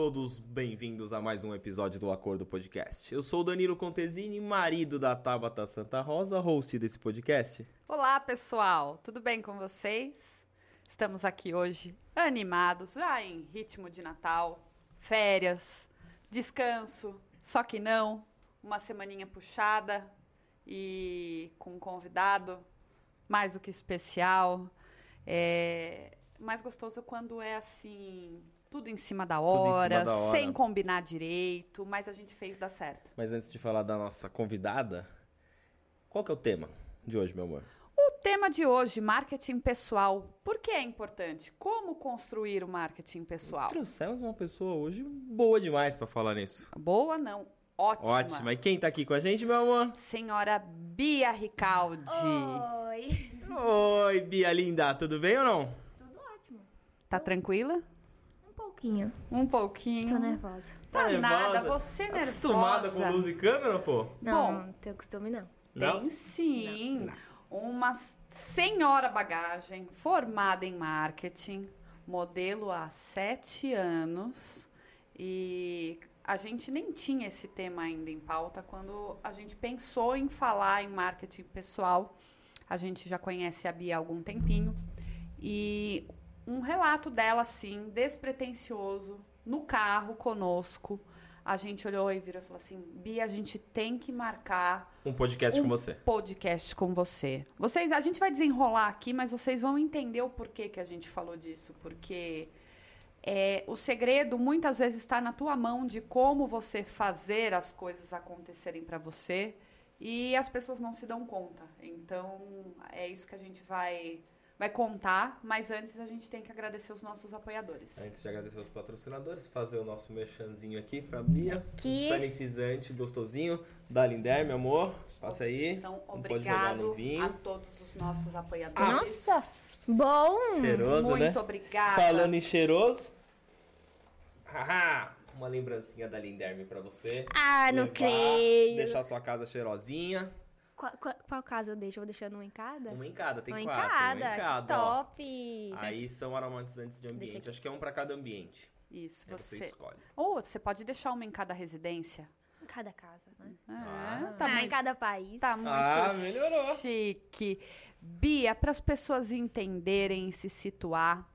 Todos bem-vindos a mais um episódio do Acordo Podcast. Eu sou o Danilo Contesini, marido da Tabata Santa Rosa, host desse podcast. Olá, pessoal, tudo bem com vocês? Estamos aqui hoje animados, já em ritmo de Natal, férias, descanso, só que não, uma semaninha puxada e com um convidado mais do que especial. É mais gostoso quando é assim, tudo em cima da hora, cima da hora. sem combinar direito, mas a gente fez dar certo. Mas antes de falar da nossa convidada, qual que é o tema de hoje, meu amor? O tema de hoje, marketing pessoal. Por que é importante? Como construir o marketing pessoal? Trouxemos uma pessoa hoje boa demais pra falar nisso. Boa não, ótima. Ótima. E quem tá aqui com a gente, meu amor? Senhora Bia Ricaldi. Oi. Oi, Bia linda, tudo bem ou não? Tudo ótimo. Tá tranquila? Um pouquinho. Um pouquinho. Tô nervosa. Tá nervosa? nada, você Tá nervosa. Acostumada com luz e câmera, pô? Não, Bom. não tenho costume não. Não? Tem sim. Uma senhora bagagem, formada em marketing, modelo há sete anos. E a gente nem tinha esse tema ainda em pauta quando a gente pensou em falar em marketing pessoal. A gente já conhece a Bia há algum tempinho. E um relato dela, assim, despretensioso, no carro conosco. A gente olhou e virou e falou assim: Bia, a gente tem que marcar Um podcast um com você. podcast com você. Vocês, a gente vai desenrolar aqui, mas vocês vão entender o porquê que a gente falou disso, porque é, o segredo muitas vezes está na tua mão de como você fazer as coisas acontecerem para você e as pessoas não se dão conta. Então é isso que a gente vai vai contar, mas antes a gente tem que agradecer os nossos apoiadores. Antes de agradecer os patrocinadores, fazer o nosso merchanzinho aqui pra Bia. Aqui. Sanitizante gostosinho da Linder, meu amor. Passa aí. Então, Não pode jogar no obrigado vinho. a todos os nossos apoiadores. Nossa! Bom! Cheiroso, Muito né? obrigada. Falando em cheiroso. Haha, uma lembrancinha da Linderme pra você. Ah, não Levar, creio. Deixar sua casa cheirosinha. Qual, qual, qual casa eu deixo? Eu vou deixando uma em cada? Uma em cada, tem uma quatro. em cada. Uma em cada, que ó. top! Aí são aromatizantes de ambiente. Acho que é um pra cada ambiente. Isso, Aí você você. escolhe. Ou você pode deixar uma em cada residência. Em cada casa, né? Ah. tá Ah, em cada país. tá muito Ah, melhorou. chique. Bia, para as pessoas entenderem e se situar,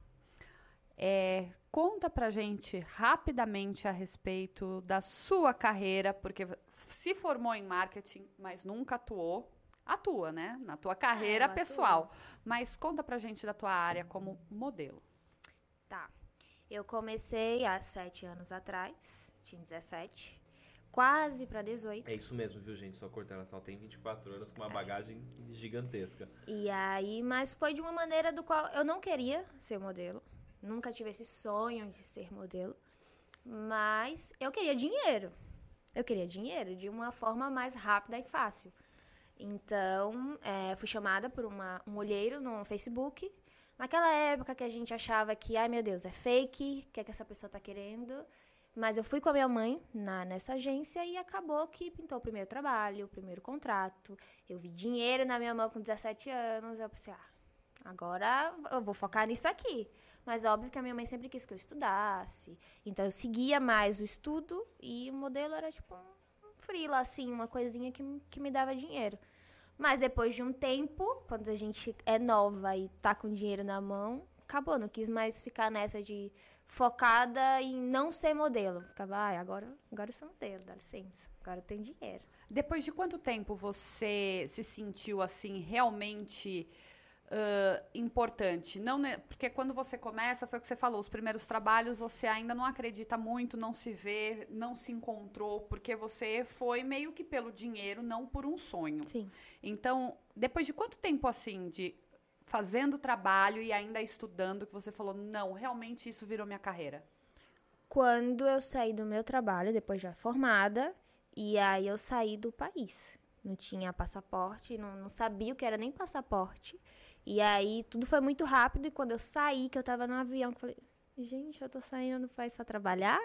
é, conta pra gente rapidamente a respeito da sua carreira, porque se formou em marketing, mas nunca atuou. Atua, né? Na tua carreira atuo. pessoal. Mas conta pra gente da tua área como modelo. Tá. Eu comecei há sete anos atrás. Tinha 17. Quase pra 18. É isso mesmo, viu, gente? Só cortando. Ela tem 24 anos com uma bagagem gigantesca. E aí, mas foi de uma maneira do qual eu não queria ser modelo. Nunca tive esse sonho de ser modelo. Mas eu queria dinheiro. Eu queria dinheiro de uma forma mais rápida e fácil. Então, é, fui chamada por uma, um olheiro no Facebook. Naquela época que a gente achava que, ai meu Deus, é fake, o que é que essa pessoa tá querendo? Mas eu fui com a minha mãe na, nessa agência e acabou que pintou o primeiro trabalho, o primeiro contrato. Eu vi dinheiro na minha mão com 17 anos. Eu pensei, ah, agora eu vou focar nisso aqui. Mas óbvio que a minha mãe sempre quis que eu estudasse. Então eu seguia mais o estudo e o modelo era tipo um freela, assim, uma coisinha que, que me dava dinheiro. Mas depois de um tempo, quando a gente é nova e tá com dinheiro na mão, acabou. Não quis mais ficar nessa de focada em não ser modelo. Ficava, ai, agora, agora eu sou modelo, dá licença. Agora eu tenho dinheiro. Depois de quanto tempo você se sentiu assim realmente ãh, importante? Não, porque quando você começa, foi o que você falou, os primeiros trabalhos você ainda não acredita muito, não se vê, não se encontrou, porque você foi meio que pelo dinheiro, não por um sonho. Sim. Então, depois de quanto tempo assim de fazendo trabalho e ainda estudando que você falou, não, realmente isso virou minha carreira? Quando eu saí do meu trabalho, depois já formada, e aí eu saí do país. Não tinha passaporte, não, não sabia o que era nem passaporte. E aí tudo foi muito rápido, e quando eu saí, que eu tava no avião, que eu falei, gente, eu tô saindo do país pra trabalhar?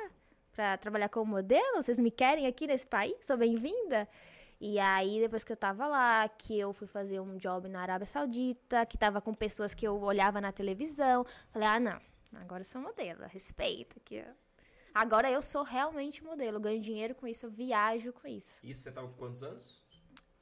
Pra trabalhar como modelo? Vocês me querem aqui nesse país? Sou bem-vinda? E aí, depois que eu tava lá, que eu fui fazer um job na Arábia Saudita, que tava com pessoas que eu olhava na televisão, falei, ah, não, agora eu sou modelo, respeita, que. Agora eu sou realmente modelo, ganho dinheiro com isso, eu viajo com isso. Isso você tava com quantos anos?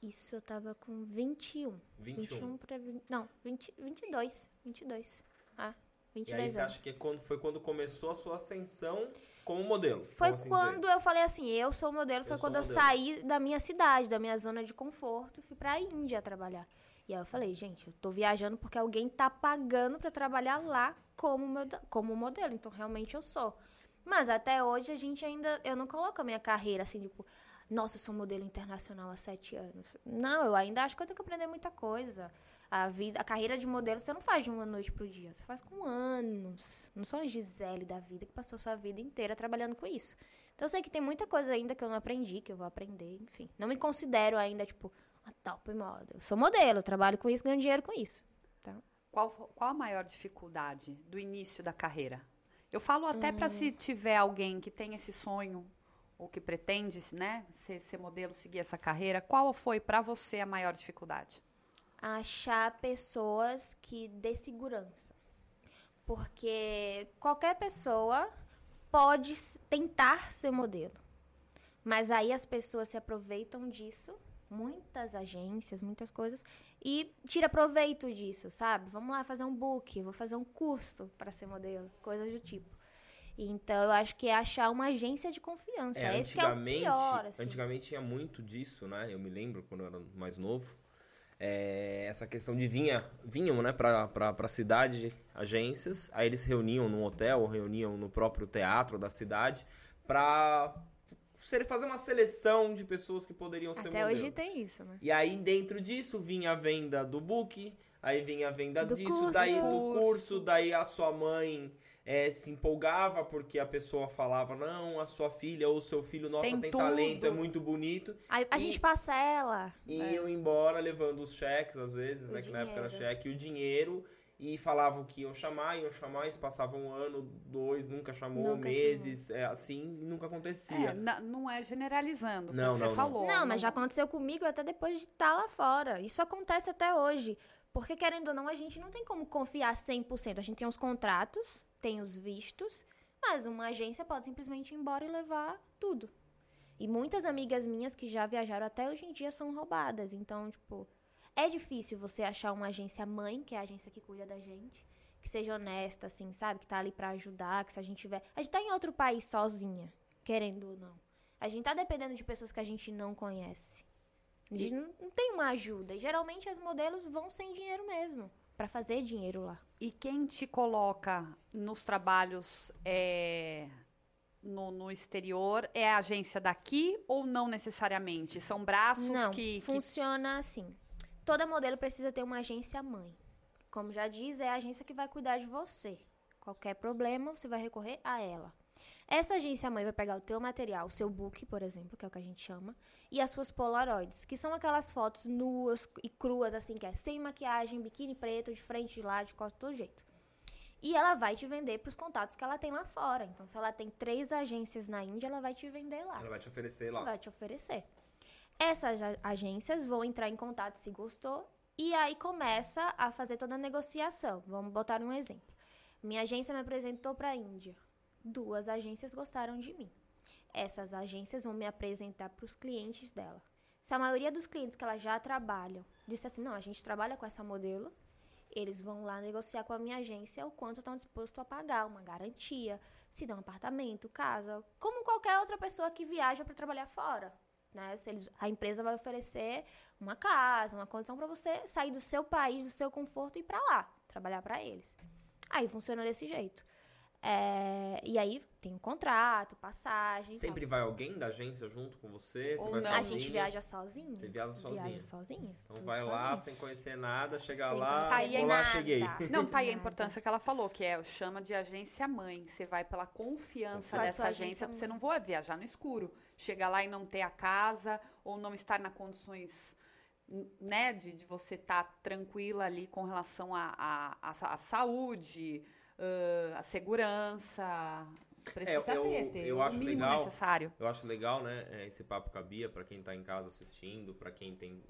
Isso eu tava com 21. 21. 21 pra 20, não, 20, 22. 22. Ah, E 22 aí você anos. acha que quando, foi quando começou a sua ascensão como modelo? Foi assim quando dizer. eu falei assim, eu sou modelo, foi Eu quando eu modelo. saí da minha cidade, da minha zona de conforto, e fui pra Índia trabalhar. E aí eu falei, gente, eu tô viajando porque alguém tá pagando pra trabalhar lá como, moda- como modelo, então realmente eu sou. Mas até hoje a gente ainda, eu não coloco a minha carreira assim, tipo, nossa, eu sou modelo internacional há sete anos. Não, eu ainda acho que eu tenho que aprender muita coisa. A vida, a carreira de modelo você não faz de uma noite pro dia, você faz com anos. Não sou a Gisele da vida que passou sua vida inteira trabalhando com isso. Então eu sei que tem muita coisa ainda que eu não aprendi, que eu vou aprender, enfim. Não me considero ainda, tipo, uma top model. Eu sou modelo, trabalho com isso, ganho dinheiro com isso. Qual, fo- qual a maior dificuldade do início da carreira? Eu falo até Hum. para se tiver alguém que tem esse sonho ou que pretende, né, ser, ser modelo, seguir essa carreira, qual foi para você a maior dificuldade? achar pessoas que dê segurança. Porque qualquer pessoa pode tentar ser modelo. Mas aí as pessoas se aproveitam disso, muitas agências, muitas coisas, e tira proveito disso, sabe? Vamos lá fazer um book, vou fazer um curso para ser modelo, coisas do tipo. Então eu acho que é achar uma agência de confiança. É, Esse que é o antigamente, pior, assim. antigamente tinha muito disso, né? Eu me lembro quando eu era mais novo. É, essa questão de vinha, vinham, né, pra, pra, pra cidade agências, aí eles reuniam num hotel ou reuniam no próprio teatro da cidade pra ser- fazer uma seleção de pessoas que poderiam ser Até modelo. hoje tem isso, né? E aí dentro disso vinha a venda do book, aí vinha a venda Do disso, curso. daí do curso, daí a sua mãe eh, se empolgava porque a pessoa falava, não, a sua filha ou o seu filho, nossa, Tem tem, talento, é muito bonito. A, a E- gente passa ela. E É. iam embora levando os cheques, às vezes, O né? Que na época era dinheiro. cheque, e o dinheiro. E falavam que iam chamar, iam chamar, isso passava um ano, dois, nunca chamou, Nunca meses, é, assim, e nunca acontecia. É, não é generalizando, Não, o que você não, não. falou. Não, mas já aconteceu comigo até depois de estar lá fora. Isso acontece até hoje. Porque, querendo ou não, a gente não tem como confiar 100%. A gente tem os contratos, tem os vistos, mas uma agência pode simplesmente ir embora e levar tudo. E muitas amigas minhas que já viajaram até hoje em dia são roubadas. Então, tipo, é difícil você achar uma agência mãe, que é a agência que cuida da gente, que seja honesta, assim, sabe? Que tá ali pra ajudar, que se a gente tiver. A gente tá em outro país sozinha, querendo ou não. A gente tá dependendo de pessoas que a gente não conhece. A gente não, não tem uma ajuda. E geralmente as modelos vão sem dinheiro mesmo. Pra fazer dinheiro lá. E quem te coloca nos trabalhos é, no, no exterior é a agência daqui ou não necessariamente? São braços não, que, que funciona assim. Toda modelo precisa ter uma agência mãe. Como já diz, é a agência que vai cuidar de você. Qualquer problema, você vai recorrer a ela. Essa agência mãe vai pegar o teu material, o seu book, por exemplo, que é o que a gente chama, e as suas polaroids, que são aquelas fotos nuas e cruas, assim, que é sem maquiagem, biquíni preto, de frente, de lado, de costas, de todo jeito. E ela vai te vender para os contatos que ela tem lá fora. Então, se ela tem três agências na Índia, ela vai te vender lá Ela vai te oferecer lá. vai te oferecer. Essas agências vão entrar em contato se gostou e aí começa a fazer toda a negociação. Vamos botar um exemplo. Minha agência me apresentou para a Índia. Duas agências gostaram de mim. Essas agências vão me apresentar para os clientes dela. Se a maioria dos clientes que ela já trabalham disse assim, não, a gente trabalha com essa modelo, eles vão lá negociar com a minha agência o quanto estão dispostos a pagar, uma garantia, se dá um apartamento, casa, como qualquer outra pessoa que viaja para trabalhar fora. Né? Se eles, a empresa vai oferecer uma casa, uma condição para você sair do seu país, do seu conforto e ir para lá, trabalhar para eles. Aí funciona desse jeito. É, e aí tem um contrato, passagem. e tal. Sempre vai alguém da agência junto com você? Você Ou vai não. A gente viaja sozinha. Você viaja sozinha. Viaja sozinha. Então vai lá sozinha. sem conhecer nada, chega Sem lá, conhecer Aí é olá, nada. cheguei. Não, tá aí a importância que ela falou, que é chama de agência mãe. Você vai pela confiança a dessa agência, agência porque você não vai viajar no escuro. Chegar lá e não ter a casa, ou não estar na condições né, de, de você estar tranquila ali com relação à a, a, sa- à saúde, ãh, à segurança. Precisa eu- ter, ter eu o acho mínimo legal. necessário. Eu acho legal, né, é, esse papo com a Bia, pra quem tá em casa assistindo, pra quem tem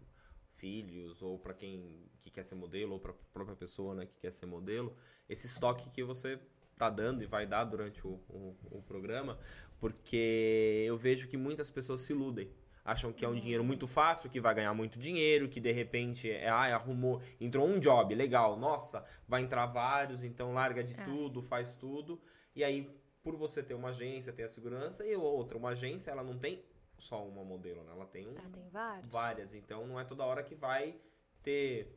filhos, ou pra quem que quer ser modelo, ou pra própria pessoa, né, que quer ser modelo, esse estoque que você tá dando e vai dar durante o, o, o programa, porque eu vejo que muitas pessoas se iludem acham que é um dinheiro muito fácil, que vai ganhar muito dinheiro, que de repente é, ah, arrumou, entrou um job, legal, nossa, vai entrar vários, então larga de é. tudo, faz tudo. E aí, por você ter uma agência, ter a segurança, e outra, uma agência, ela não tem só uma modelo, né? Ela tem, um, ela tem vários. várias, então não é toda hora que vai ter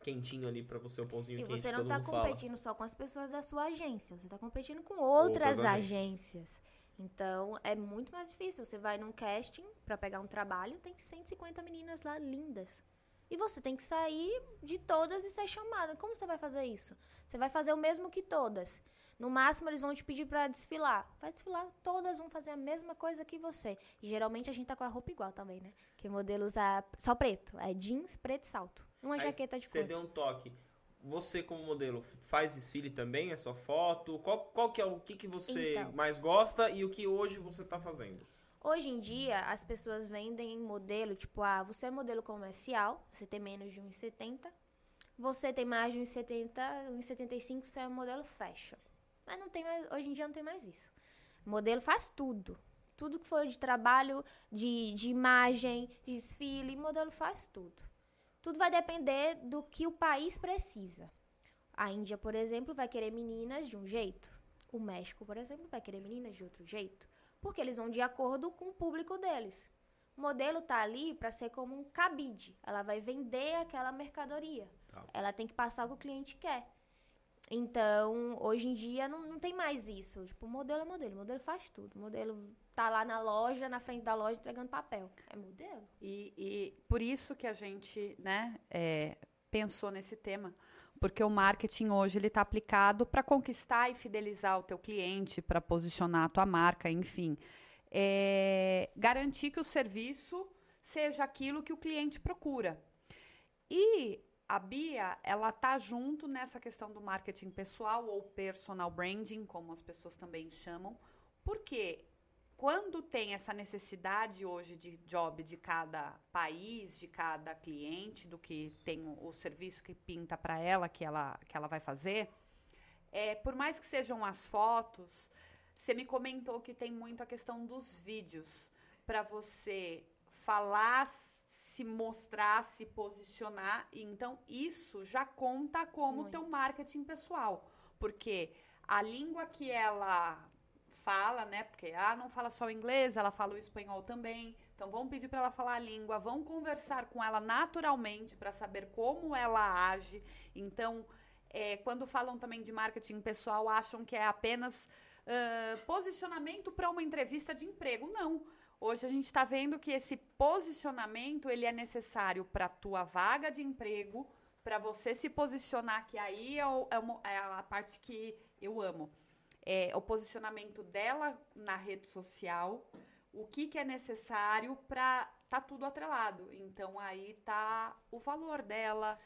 quentinho ali para você o pãozinho e quente. E você não tá competindo fala. só com as pessoas da sua agência, você tá competindo com outras, outras agências. agências. Então, é muito mais difícil. Você vai num casting para pegar um trabalho, tem 150 meninas lá lindas. E você tem que sair de todas e ser chamada. Como você vai fazer isso? Você vai fazer o mesmo que todas. No máximo, eles vão te pedir para desfilar. Vai desfilar, todas vão fazer a mesma coisa que você. E geralmente a gente tá com a roupa igual também, né? Que modelo usa só preto. É jeans, preto e salto. Uma Aí, jaqueta de cor. Você deu um toque você como modelo faz desfile também? É sua foto? Qual, qual que é o que, que você então, mais gosta e o que hoje você está fazendo? Hoje em dia, as pessoas vendem modelo, tipo, ah, você é modelo comercial, você tem menos de 1,70. Você tem mais de 1,70, 1,75, você é modelo fashion. Mas não tem mais, hoje em dia não tem mais isso. Modelo faz tudo. Tudo que for de trabalho, de, de imagem, de desfile, modelo faz tudo. Tudo vai depender do que o país precisa. A Índia, por exemplo, vai querer meninas de um jeito. O México, por exemplo, vai querer meninas de outro jeito. Porque eles vão de acordo com o público deles. O modelo tá ali para ser como um cabide. Ela vai vender aquela mercadoria. Tá. Ela tem que passar o que o cliente quer. Então, hoje em dia, não, não tem mais isso. Tipo, modelo é modelo. Modelo faz tudo. Modelo tá lá na loja, na frente da loja, entregando papel. É modelo. E, e por isso que a gente, né, é, pensou nesse tema. Porque o marketing hoje ele está aplicado para conquistar e fidelizar o teu cliente, para posicionar a tua marca, enfim. É, garantir que o serviço seja aquilo que o cliente procura. E a Bia, ela tá junto nessa questão do marketing pessoal ou personal branding, como as pessoas também chamam, porque quando tem essa necessidade hoje de job de cada país, de cada cliente, do que tem o, o serviço que pinta para ela, que ela, que ela vai fazer, é, por mais que sejam as fotos, você me comentou que tem muito a questão dos vídeos. Para você falar, se mostrar, se posicionar. Então, isso já conta como muito. teu marketing pessoal. Porque a língua que ela fala, né? Porque ah, não fala só o inglês, ela fala o espanhol também. Então vamos pedir para ela falar a língua, vamos conversar com ela naturalmente para saber como ela age. Então, é, quando falam também de marketing pessoal, acham que é apenas uh, posicionamento para uma entrevista de emprego. Não. Hoje a gente está vendo que esse posicionamento ele é necessário para a tua vaga de emprego, para você se posicionar, que aí é, o, é, é a parte que eu amo é, o posicionamento dela na rede social, o que, que é necessário para tá tudo atrelado. Então aí tá o valor dela,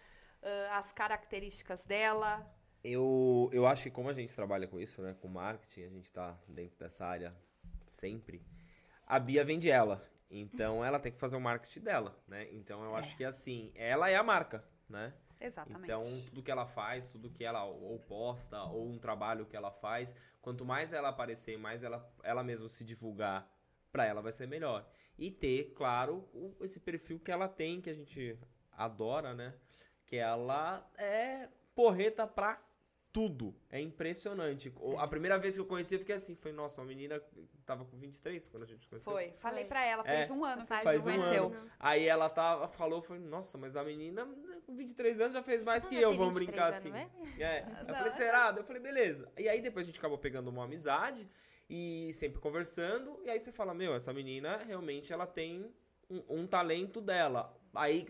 as características dela. Eu, eu acho que como a gente trabalha com isso, né, com marketing, a gente está dentro dessa área sempre. A Bia vende ela, então ela tem que fazer o marketing dela, né? Então eu é. acho que assim, ela é a marca, né? Exatamente. Então, tudo que ela faz, tudo que ela ou posta, ou um trabalho que ela faz, quanto mais ela aparecer, mais ela, ela mesma se divulgar, para ela vai ser melhor. E ter, claro, esse perfil que ela tem, que a gente adora, né? Que ela é porreta pra tudo. É impressionante. A primeira vez que eu conheci, eu fiquei assim, foi, nossa, uma menina tava com 23 quando a gente conheceu. Foi, falei pra ela, faz é, um ano faz, faz um conheceu. ano. Aí ela tava, falou, foi, nossa, mas a menina com 23 anos já fez mais que eu, vamos brincar assim. Né? É. Eu falei, será? Eu falei, beleza. E aí depois a gente acabou pegando uma amizade e sempre conversando, e aí você fala, meu, essa menina realmente ela tem um, um talento dela. Aí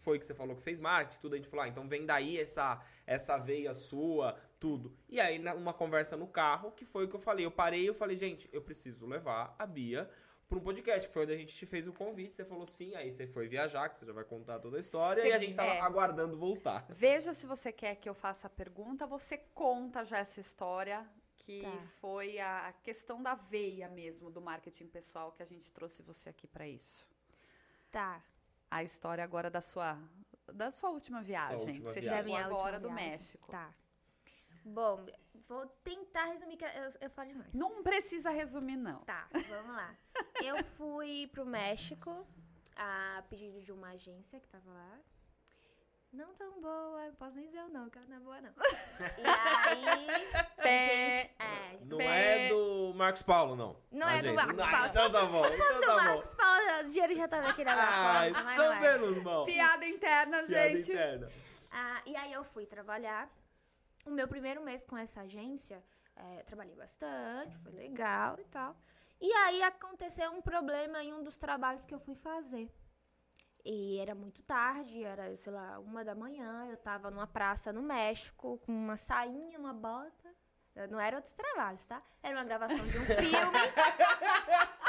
foi que você falou que fez marketing, tudo, a gente falou, ah, então vem daí essa, essa veia sua, tudo. E aí, numa conversa no carro, que foi o que eu falei, eu parei e eu falei, gente, eu preciso levar a Bia para um podcast, que foi onde a gente te fez o convite, você falou sim, aí você foi viajar, que você já vai contar toda a história, sim, e a gente estava é. aguardando voltar. Veja se você quer que eu faça a pergunta, você conta já essa história, que tá. foi a questão da veia mesmo do marketing pessoal que a gente trouxe você aqui para isso. Tá a história agora da sua da sua última viagem. Sua última Você viagem. chegou agora do México. Tá. Bom, vou tentar resumir, que eu, eu falo demais. Não precisa resumir, não. Tá, vamos lá. eu fui pro México a pedido de uma agência que tava lá. Não tão boa, não posso nem dizer o não, que ela não é boa, não. E aí. Pé. gente, é, Não Pé. é do Marcos Paulo, não. Não A é do gente- Marcos Ah, Paulo. Então tá bom, então do tá bom. Marcos Paulo, o dinheiro já tava aqui na minha Ah, conta, então é. menos mal. Piada interna, Piada gente. interna. Ah, e aí eu fui trabalhar. O meu primeiro mês com essa agência, é, trabalhei bastante, foi legal e tal. E aí aconteceu um problema em um dos trabalhos que eu fui fazer. E era muito tarde, era, sei lá, uma da manhã, eu tava numa praça no México, com uma sainha, uma bota. Não era outros trabalhos, tá? Era uma gravação de um filme.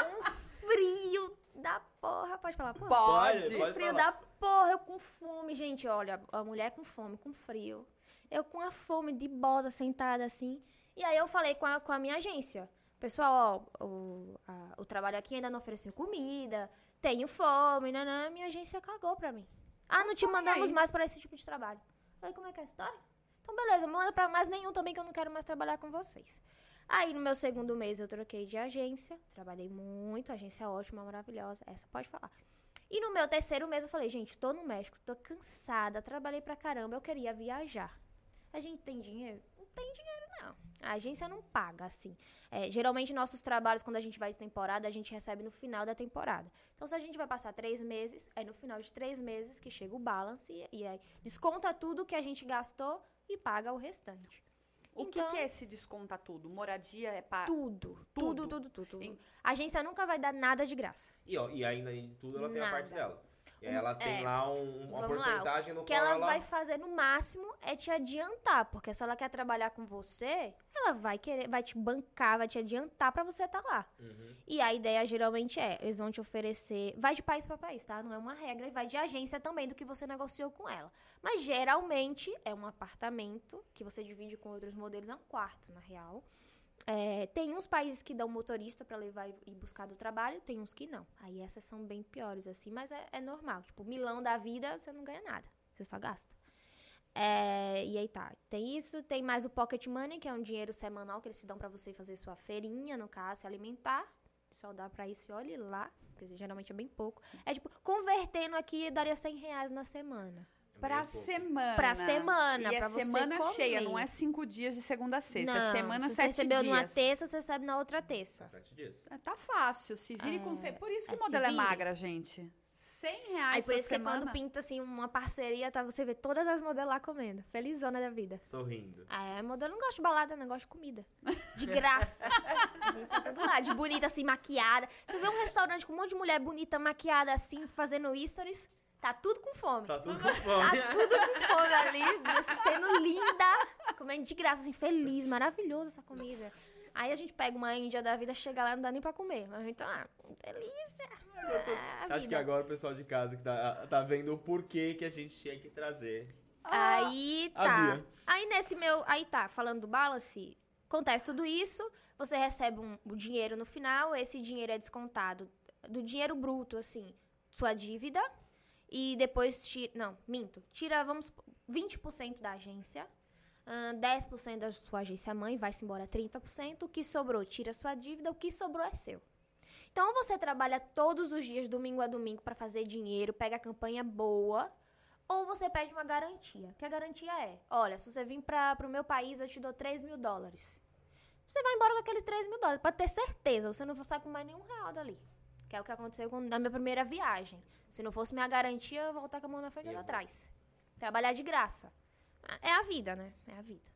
um frio da porra. Pode falar, porra? Pode. Pode frio falar. da porra, eu com fome, gente, olha, a mulher com fome, com frio. Eu com a fome de bota sentada assim. E aí eu falei com a, com a minha agência. Pessoal, ó, o, a- o trabalho aqui ainda não ofereceu comida, tenho fome, nanã. Minha agência cagou pra mim. Ah, não te mandamos mais pra esse tipo de trabalho. Falei, como é que é a história? Então, beleza, manda pra mais nenhum também que eu não quero mais trabalhar com vocês. Aí, no meu segundo mês, eu troquei de agência. Trabalhei muito, agência ótima, maravilhosa. Essa pode falar. E no meu terceiro mês, eu falei, gente, tô no México, tô cansada, trabalhei pra caramba, eu queria viajar. A gente tem dinheiro? Não tem dinheiro, não. A agência não paga, assim. É, geralmente, nossos trabalhos, quando a gente vai de temporada, a gente recebe no final da temporada. Então, se a gente vai passar três meses, é no final de três meses que chega o balance e, e aí desconta tudo que a gente gastou e paga o restante. O que, Então- que é esse desconta tudo? Moradia é para. Tudo, Tudo. tudo, tudo, tudo. A agência nunca vai dar nada de graça. E, ó, e ainda de tudo ela tem a parte dela. E ela tem é. lá um- uma Vamos lá, porcentagem no O que ela ela... vai fazer no máximo é te adiantar, porque se ela quer trabalhar com você, ela vai querer, vai te bancar, vai te adiantar pra você estar lá. Uhum. E a ideia geralmente é, eles vão te oferecer, vai de país pra país, tá? Não é uma regra e vai de agência também do que você negociou com ela. Mas geralmente é um apartamento que você divide com outros modelos, é um quarto na real. É, tem uns países que dão motorista pra levar e buscar do trabalho, tem uns que não. Aí essas são bem piores, assim, mas é, é normal. Tipo, milão da vida, você não ganha nada, você só gasta. É, e aí tá, tem isso, tem mais o pocket money, que é um dinheiro semanal que eles te dão pra você fazer sua feirinha, no caso, se alimentar. Só dá pra isso e olhe lá, que geralmente é bem pouco. É tipo, convertendo aqui, daria 100 reais na semana. Pra semana. Pra semana, E é pra você semana comer. cheia, não é cinco dias de segunda a sexta. Não, é semana se você sete recebeu dias. numa terça, você recebe na outra terça. Sete dias. É, Tá fácil, se vire com... se- Por isso que é, o modelo é magra, gente. 100 reais Aí por por isso que semana. quando pinta assim uma parceria, tá, você vê todas as modelos lá comendo. Felizona da vida. Sorrindo. Ah, é, modelo não gosta de balada, não gosta de comida. De graça. a gente tá tudo lá, de bonita, assim, maquiada. Você vê um restaurante com um monte de mulher bonita, maquiada, assim, fazendo stories, tá tudo com fome. Tá tudo com fome. Tá tudo com fome ali, assim, sendo linda, comendo de graça, assim, feliz, maravilhoso essa comida. Aí a gente pega uma índia da vida, chega lá, não dá nem pra comer. Mas então, ah, delícia. Você É, a acha que agora o pessoal de casa que tá, tá vendo o porquê que a gente tinha que trazer Aí a tá. Aí nesse meu. Aí tá, falando do balance, acontece tudo isso, você recebe um, o dinheiro no final, esse dinheiro é descontado do dinheiro bruto, assim, sua dívida. E depois tira. Não, minto. Tira, vamos. 20% da agência. ahn, 10% da sua agência mãe, vai-se embora 30%. O que sobrou, tira sua dívida, o que sobrou é seu. Então, você trabalha todos os dias, domingo a domingo, pra fazer dinheiro, pega a campanha boa, ou você pede uma garantia. Que a garantia é: olha, se você vir para o meu país, eu te dou 3 mil dólares. Você vai embora com aqueles 3 mil dólares, pode ter certeza, você não vai sair com mais nenhum real dali. Que é o que aconteceu com- na minha primeira viagem. Se não fosse minha garantia, eu ia voltar com a mão na frente e atrás. Trabalhar de graça. É a vida, né? É a vida.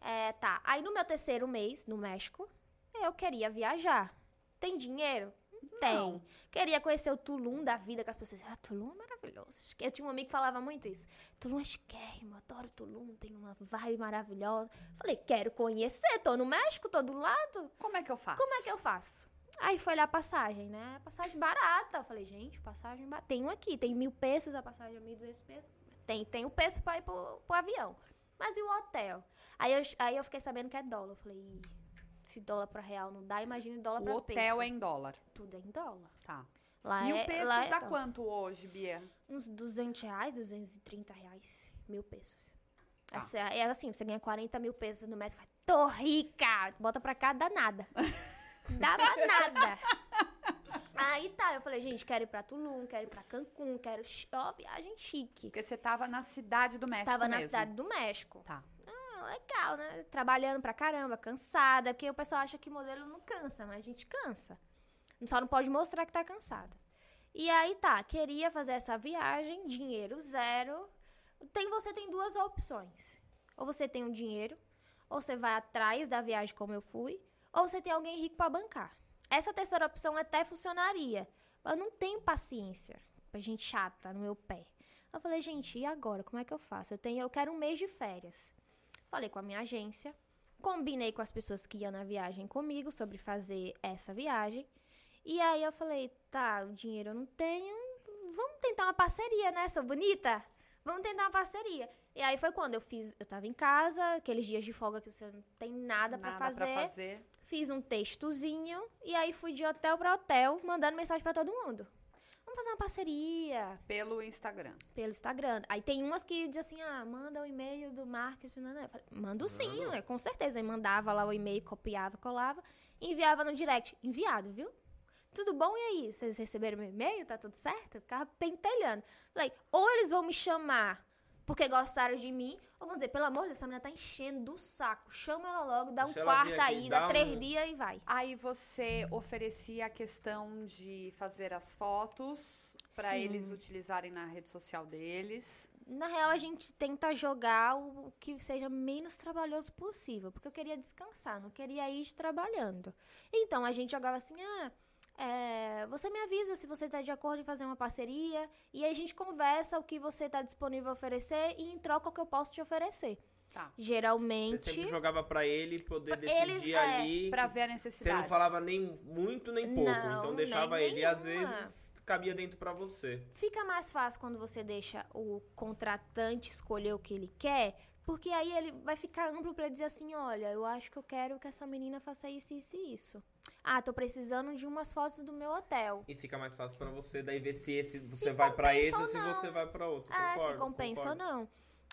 É, tá. Aí no meu terceiro mês, no México, eu queria viajar. Tem dinheiro? Tem. Não. Queria conhecer o Tulum da vida, que as pessoas diziam, ah, Tulum é maravilhoso. Eu tinha um amigo que falava muito isso. Tulum é chiquérrimo, adoro Tulum, tem uma vibe maravilhosa. Falei, quero conhecer, tô no México, tô do lado. Como é que eu faço? Como é que eu faço? Aí foi olhar a passagem, né? Passagem barata. Eu falei, gente, passagem barata. Tem um aqui, tem mil pesos, a passagem é mil duzentos pesos. Tem, tem o peso pra ir pro, pro avião. Mas e o hotel? Aí eu, aí eu fiquei sabendo que é dólar. Eu falei, "Ih, se dólar pra real não dá, imagine dólar pra O hotel peso. é em dólar. Tudo é em dólar. Tá. Lá Mil é, pesos lá é dá dólar. quanto hoje, Bia? Uns 200 reais, 230 reais. Mil pesos. Tá. Assim, É assim, você ganha 40 mil pesos no mês, fala, tô rica, bota pra cá, dá nada. Dava nada. Aí tá, eu falei, gente, quero ir pra Tulum, quero ir pra Cancún, quero, ó, viagem chique. Porque você tava na cidade do México Tava na mesmo. cidade do México. Tá. Ah, legal, né? Trabalhando pra caramba, cansada, porque o pessoal acha que modelo não cansa, mas a gente cansa. Só não pode mostrar que tá cansada. E aí tá, queria fazer essa viagem, dinheiro zero. Tem, você tem duas opções. Ou você tem um dinheiro, ou você vai atrás da viagem como eu fui, ou você tem alguém rico pra bancar. Essa terceira opção até funcionaria, mas eu não tenho paciência pra gente chata no meu pé. Eu falei, gente, e agora? Como é que eu faço? Eu, tenho, eu quero um mês de férias. Falei com a minha agência, combinei com as pessoas que iam na viagem comigo sobre fazer essa viagem. E aí eu falei, tá, o dinheiro eu não tenho, vamos tentar uma parceria, né, sou bonita? Vamos tentar uma parceria. E aí foi quando eu fiz, eu tava em casa, aqueles dias de folga que você não tem nada, Nada fazer. pra fazer. Fiz um textozinho e aí fui de hotel pra hotel, mandando mensagem pra todo mundo. Vamos fazer uma parceria Pelo Instagram. pelo Instagram. Aí tem umas que dizem assim, ah, manda o e-mail do marketing. Não, não. Eu falei, Mando sim, né? com certeza. Aí mandava lá o e-mail, copiava, colava, enviava no direct. Enviado, viu? Tudo bom? E aí? Vocês receberam meu e-mail? Tá tudo certo? Eu ficava pentelhando. Falei, ou eles vão me chamar porque gostaram de mim, ou vão dizer, pelo amor de Deus, essa menina tá enchendo do saco. Chama ela logo, dá um Deixa quarto aqui, aí, dá dá três um- dias e vai. Aí você oferecia a questão de fazer as fotos pra Sim. eles utilizarem na rede social deles. Na real, a gente tenta jogar o o que seja menos trabalhoso possível, porque eu queria descansar, não queria ir trabalhando. Então, a gente jogava assim, ah, é, você me avisa se você está de acordo em fazer uma parceria, e aí a gente conversa o que você está disponível a oferecer e em troca o que eu posso te oferecer. Tá. Geralmente, Você sempre jogava pra ele poder Pra eles, decidir é, ali. Pra ver a Você necessidade. não falava nem muito nem pouco. Não, então nem deixava ele e às vezes cabia dentro pra você. Fica mais fácil quando você deixa o contratante escolher o que ele quer, porque aí ele vai ficar amplo pra dizer assim, olha, eu acho que eu quero que essa menina faça isso, isso e isso. Ah, tô precisando de umas fotos do meu hotel. E fica mais fácil pra você daí ver se esse Se você vai pra compensa esse ou ou se você vai pra outro. ah, concordo, se compensa concordo. ou não.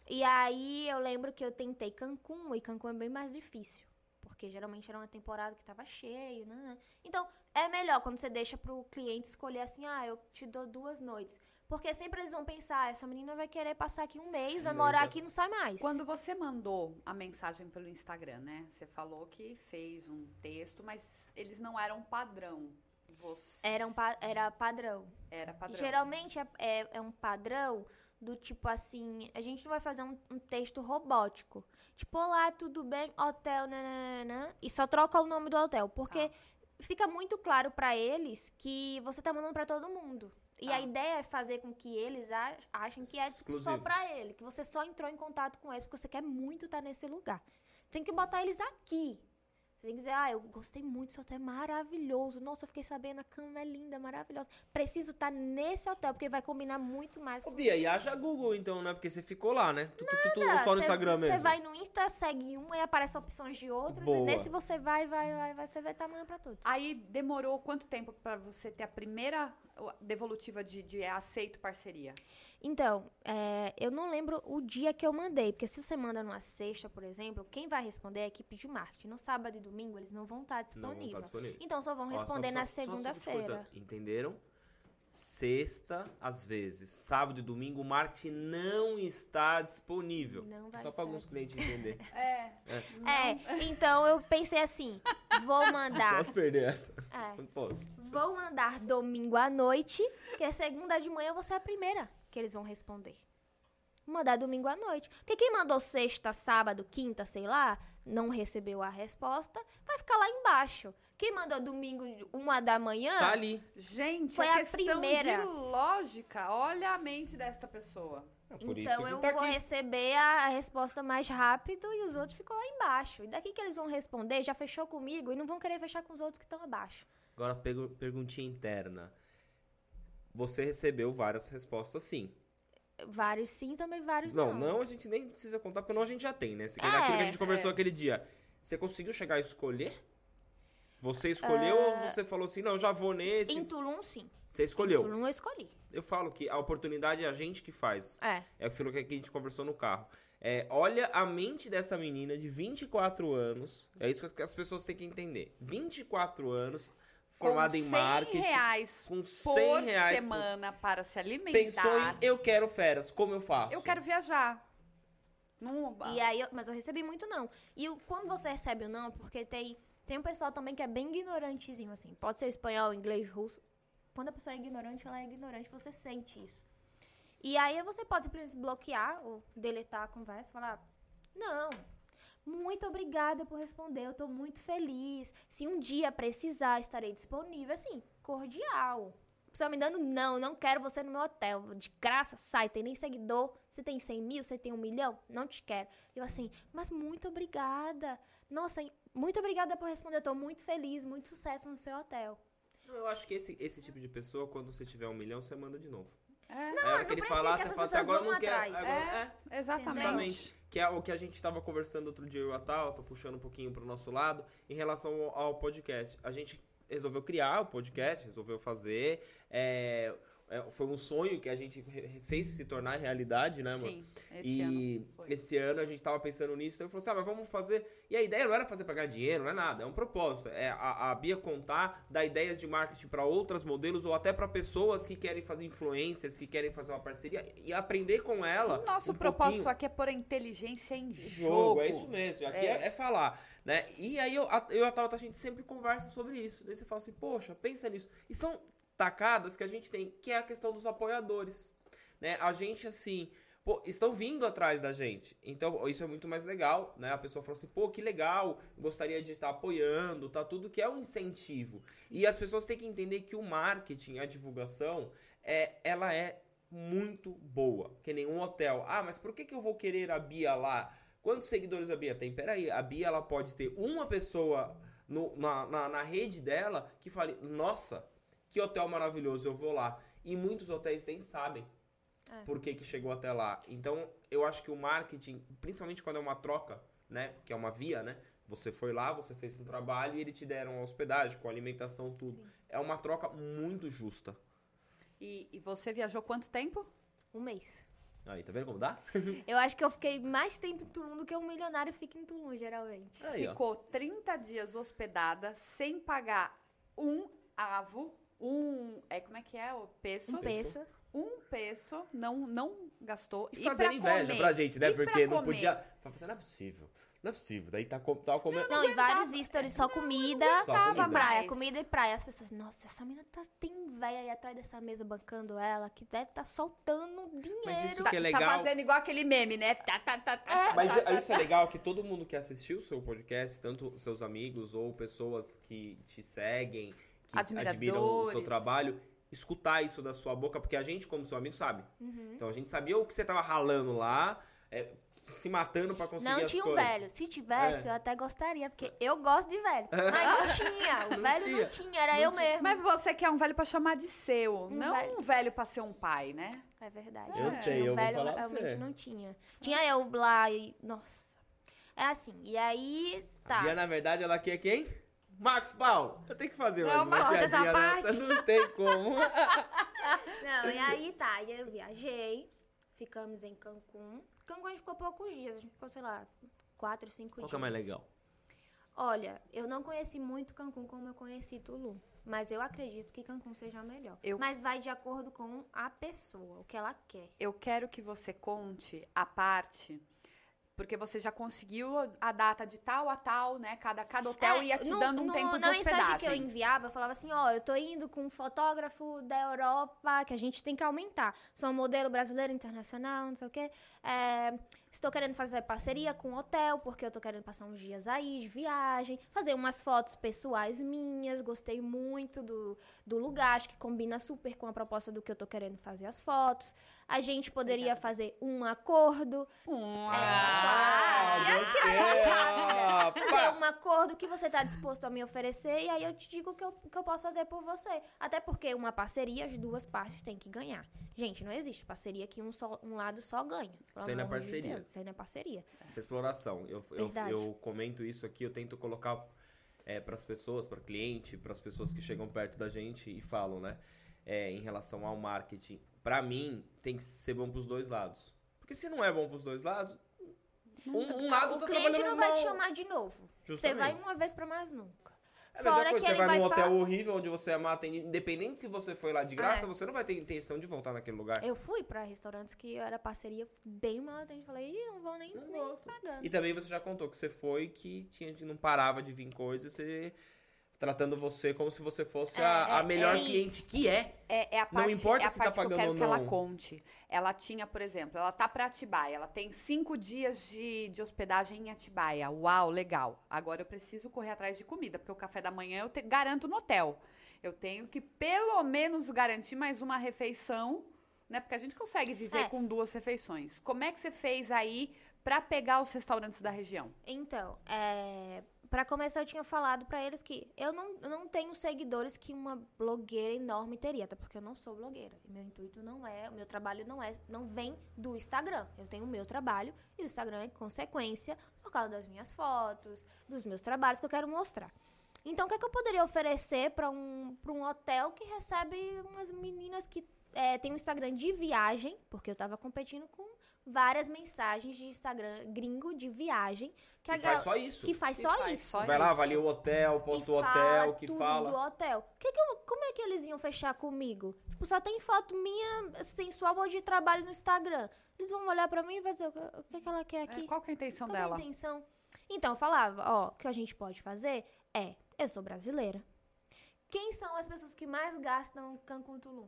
E aí eu lembro que eu tentei Cancún, e Cancún é bem mais difícil. Porque geralmente era uma temporada que tava cheio, né? Então, é melhor quando você deixa pro cliente escolher assim, ah, eu te dou duas noites. Porque sempre eles vão pensar, "Ah, essa menina vai querer passar aqui um mês, vai morar aqui e não sai mais. Quando você mandou a mensagem pelo Instagram, né? Você falou que fez um texto, mas eles não eram padrão. Você... Era, um pa- era padrão. Era padrão. Geralmente é, é, é um padrão do tipo assim, a gente não vai fazer um, um texto robótico. Tipo, olá, tudo bem? Hotel, nananana, e só troca o nome do hotel. Porque fica muito claro pra eles que você tá mandando pra todo mundo. E Tá. a ideia é fazer com que eles ach- achem que é só pra ele, que você só entrou em contato com eles porque você quer muito estar nesse lugar. Tem que botar eles aqui. Você tem que dizer, ah, eu gostei muito desse hotel, é maravilhoso. Nossa, eu fiquei sabendo, a cama é linda, maravilhosa. Preciso estar nesse hotel, porque vai combinar muito mais Ô, com Bia, e haja Google então, né? Porque você ficou lá, né? Tu, tu, tu, só no cê- Instagram mesmo. Você vai no Insta, segue um e aparece opções de outros. Boa. E nesse você vai, vai, vai, vai, você vai estar mandando pra todos. Aí demorou quanto tempo pra você ter a primeira devolutiva de, de aceito parceria? Então, é, eu não lembro o dia que eu mandei, porque se você manda numa sexta, por exemplo, quem vai responder é a equipe de marketing. No sábado e domingo eles não vão estar Não disponíveis. vão estar disponíveis. Então só vão Ó, responder só- na só- te segunda-feira. Entenderam? Sexta, às vezes. Sábado e domingo, o marketing não está disponível. Não vai Só para alguns clientes entenderem. É. É, então eu pensei assim, vou mandar. Posso perder essa? É, Não posso. vou mandar domingo à noite, que é segunda de manhã eu vou ser a primeira que eles vão responder. Mandar domingo à noite. Porque quem mandou sexta, sábado, quinta, sei lá, não recebeu a resposta, vai ficar lá embaixo. Quem mandou domingo, uma da manhã, Tá ali. Gente, Foi é a questão primeira. de lógica. Olha a mente desta pessoa. É por então isso que eu tá vou aqui. receber a, a resposta mais rápido e os outros ficam lá embaixo. E daqui que eles vão responder, já fechou comigo e não vão querer fechar com os outros que estão abaixo. Agora, pergu- perguntinha interna. Você recebeu várias respostas sim. Vários sim, também vários Não, não. não, a gente nem precisa contar, porque não a gente já tem, né? Se- É, Naquilo que a gente conversou é. aquele dia. Você conseguiu chegar a escolher? Você escolheu ou você falou assim, não, já vou nesse? Em Tulum, sim. Você Em escolheu. Tulum eu escolhi. Eu falo que a oportunidade é a gente que faz. É. É aquilo que a gente conversou no carro. É, olha a mente dessa menina de 24 anos. É isso que as pessoas têm que entender. 24 anos, formada com em 100 marketing. reais com por 100 reais por- semana para se alimentar. Pensou em eu quero férias, como eu faço? Eu quero viajar. Não, E aí, eu- mas eu recebi muito não. E o- quando você recebe o não, porque tem, tem um pessoal também que é bem ignorantezinho, assim. Pode ser espanhol, inglês, russo. Quando a pessoa é ignorante, ela é ignorante, você sente isso. E aí você pode simplesmente bloquear ou deletar a conversa e falar, não, muito obrigada por responder, eu tô muito feliz. Se um dia precisar, estarei disponível. Assim, cordial. A pessoa me dando não, não quero você no meu hotel. De graça, sai, tem nem seguidor. Você tem 100 mil, você tem um milhão? Não te quero. Eu assim, mas muito obrigada. Nossa, muito obrigada por responder. Eu tô muito feliz, muito sucesso no seu hotel. Eu acho que esse, esse tipo de pessoa, quando você tiver um milhão, você manda de novo. É, Não, é não que ele precisa falar, que você essas fala assim, pessoas agora vão não quer. atrás. Agora, é. exatamente. Exatamente. Que é o que a gente estava conversando outro dia, eu e a Tal, tô puxando um pouquinho pro nosso lado, em relação ao, ao podcast. A gente resolveu criar o podcast, resolveu fazer. é, é, foi um sonho que a gente fez se tornar realidade, né, mano? Sim, esse e ano foi. esse ano a gente tava pensando nisso, então eu falei assim, ah, mas vamos fazer. E a ideia não era fazer pra ganhar dinheiro, não é nada, é um propósito. É a, a Bia contar, dar ideias de marketing pra outras modelos ou até pra pessoas que querem fazer influencers, que querem fazer uma parceria e aprender com ela. O nosso um propósito pouquinho. aqui é pôr a inteligência em jogo, jogo. é isso mesmo. Aqui é, É. é falar, né? E aí eu, eu e a Tauta, a gente sempre conversa sobre isso. Daí você fala assim, poxa, pensa nisso. E são tacadas que a gente tem, que é a questão dos apoiadores, né? A gente, assim, pô, estão vindo atrás da gente. Então, isso é muito mais legal, né? A pessoa fala assim, pô, que legal, gostaria de estar apoiando, tá? Tudo que é um incentivo. E as pessoas têm que entender que o marketing, a divulgação, é, ela é muito boa. Que nenhum hotel. Ah, mas por que, que eu vou querer a Bia lá? Quantos seguidores a Bia tem? Peraí, a Bia ela pode ter uma pessoa no- na, na, na rede dela que fale, nossa, que hotel maravilhoso, eu vou lá. E muitos hotéis nem sabem É. por que, que chegou até lá. Então, eu acho que o marketing, principalmente quando é uma troca, né? Que é uma via, né? Você foi lá, você fez um trabalho e eles te deram a hospedagem, com alimentação, tudo. É uma troca muito justa. E, e você viajou quanto tempo? Um mês. Aí, tá vendo como dá? Eu acho que eu fiquei mais tempo em Tulum do que um milionário fica em Tulum, geralmente. Aí, ó. Ficou 30 dias hospedada sem pagar um avo, um. É, como é que é? O pesos? Um peso. Um peso, não, não gastou. E fazendo pra inveja comer, pra gente, né? e Porque não comer? podia. Assim, não é possível. Não é possível. Daí tá, com- tava comendo. Não, e vários stories só comida, Só e comida. praia, comida e praia. As pessoas, nossa, essa menina tá, tem véia aí atrás dessa mesa bancando ela, que deve estar soltando dinheiro. Mas isso Tá, que é tá legal. fazendo igual aquele meme, né? Tá, tá, tá, tá, Mas tá, tá, isso é legal que todo mundo que assistiu o seu podcast, tanto seus amigos ou pessoas que te seguem, que admiram o seu trabalho, escutar isso da sua boca, porque a gente, como seu amigo, sabe. Uhum. Então a gente sabia o que você tava ralando lá, é, se matando pra conseguir Não as tinha um coisas. velho. Se tivesse, É. eu até gostaria, porque eu gosto de velho. Mas não tinha. O Não velho tinha. não tinha, era Não eu tinha. mesmo. Mas você quer um velho pra chamar de seu, não velho. um velho pra ser um pai, né? É verdade. Eu não sei, tinha. eu o vou velho falar realmente você. não tinha. Tinha eu lá e. Nossa. É assim, e aí. Tá. E na verdade ela quer quem? Marcos Paulo. Eu tenho que fazer Não, mais uma piadinha parte. dessa, não tem como. Não, e aí tá. E eu viajei. Ficamos em Cancún. Cancún a gente ficou poucos dias. A gente ficou, sei lá, quatro, cinco Qual dias. que é mais legal? Olha, eu não conheci muito Cancún como eu conheci Tulum. Mas eu acredito que Cancún seja melhor. Eu- Mas vai de acordo com a pessoa, o que ela quer. Eu quero que você conte a parte, porque você já conseguiu a data de tal a tal, né? Cada, cada hotel É, ia te no- dando um no- tempo de Na mensagem que eu hospedagem. enviava, eu falava assim, ó, eu tô indo com um fotógrafo da Europa, que a gente tem que aumentar. Sou um modelo brasileiro internacional, não sei o quê. É, estou querendo fazer parceria com o hotel, porque eu tô querendo passar uns dias aí de viagem, fazer umas fotos pessoais minhas, gostei muito do, do lugar, acho que combina super com a proposta do que eu tô querendo fazer as fotos. A gente poderia fazer um acordo, Um, Ah, Ah, fazer um acordo que você tá disposto a me oferecer e aí eu te digo o que eu, que eu posso fazer por você. Até porque uma parceria, as duas partes têm que ganhar. Gente, não existe parceria que um, só, um lado só ganha. Isso aí não é de parceria. Isso aí não é parceria. Essa exploração. Eu, eu, eu comento isso aqui, eu tento colocar é, para as pessoas, para cliente, para as pessoas que chegam perto da gente e falam, né? é, em relação ao marketing. Pra mim, tem que ser bom pros dois lados. Porque se não é bom pros dois lados, Um, um lado o tá cliente trabalhando não vai te chamar de novo. Você Justamente. vai uma vez pra mais nunca. É a mesma Fora coisa, que você ele vai num vai hotel falar- horrível onde você é atendido, independente se você foi lá de graça, É. você não vai ter intenção de voltar naquele lugar. Eu fui pra restaurantes que eu era parceria bem mal atendida. Falei, Ih, não vou nem, Não nem pagando. E também você já contou que você foi que tinha não parava de vir coisas, você tratando você como se você fosse a, a é, melhor é. cliente que é. É, é a Não parte, importa é a se tá parte que eu pagando quero ou que ela não. conte. Ela tinha, por exemplo, ela tá pra Atibaia, ela tem cinco dias de, de hospedagem em Atibaia. Uau, legal. Agora eu preciso correr atrás de comida, porque o café da manhã eu te- garanto no hotel. Eu tenho que pelo menos garantir mais uma refeição, né? Porque a gente consegue viver É. com duas refeições. Como é que você fez aí pra pegar os restaurantes da região? Então, é, para começar, eu tinha falado pra eles que eu não, eu não tenho seguidores que uma blogueira enorme teria, até porque eu não sou blogueira. E meu intuito não é, o meu trabalho não é, não vem do Instagram. Eu tenho o meu trabalho e o Instagram é consequência por causa das minhas fotos, dos meus trabalhos que eu quero mostrar. Então, o que, é que eu poderia oferecer pra um, um hotel que recebe umas meninas que é, tem um Instagram de viagem, porque eu tava competindo com várias mensagens de Instagram gringo de viagem que, a Que faz só isso. que faz Que só faz isso. só Vai lá, isso. avalia o hotel, posta o hotel, fala que tudo fala. do hotel. Que que eu- como é que eles iam fechar comigo? Tipo, só tem foto minha sensual ou de trabalho no Instagram. Eles vão olhar pra mim e vai dizer o que, o que ela quer É, aqui. qual que é a intenção Qual é a dela? intenção? Então, eu falava, ó, o que a gente pode fazer é, eu sou brasileira. Quem são as pessoas que mais gastam Cancún Tulum?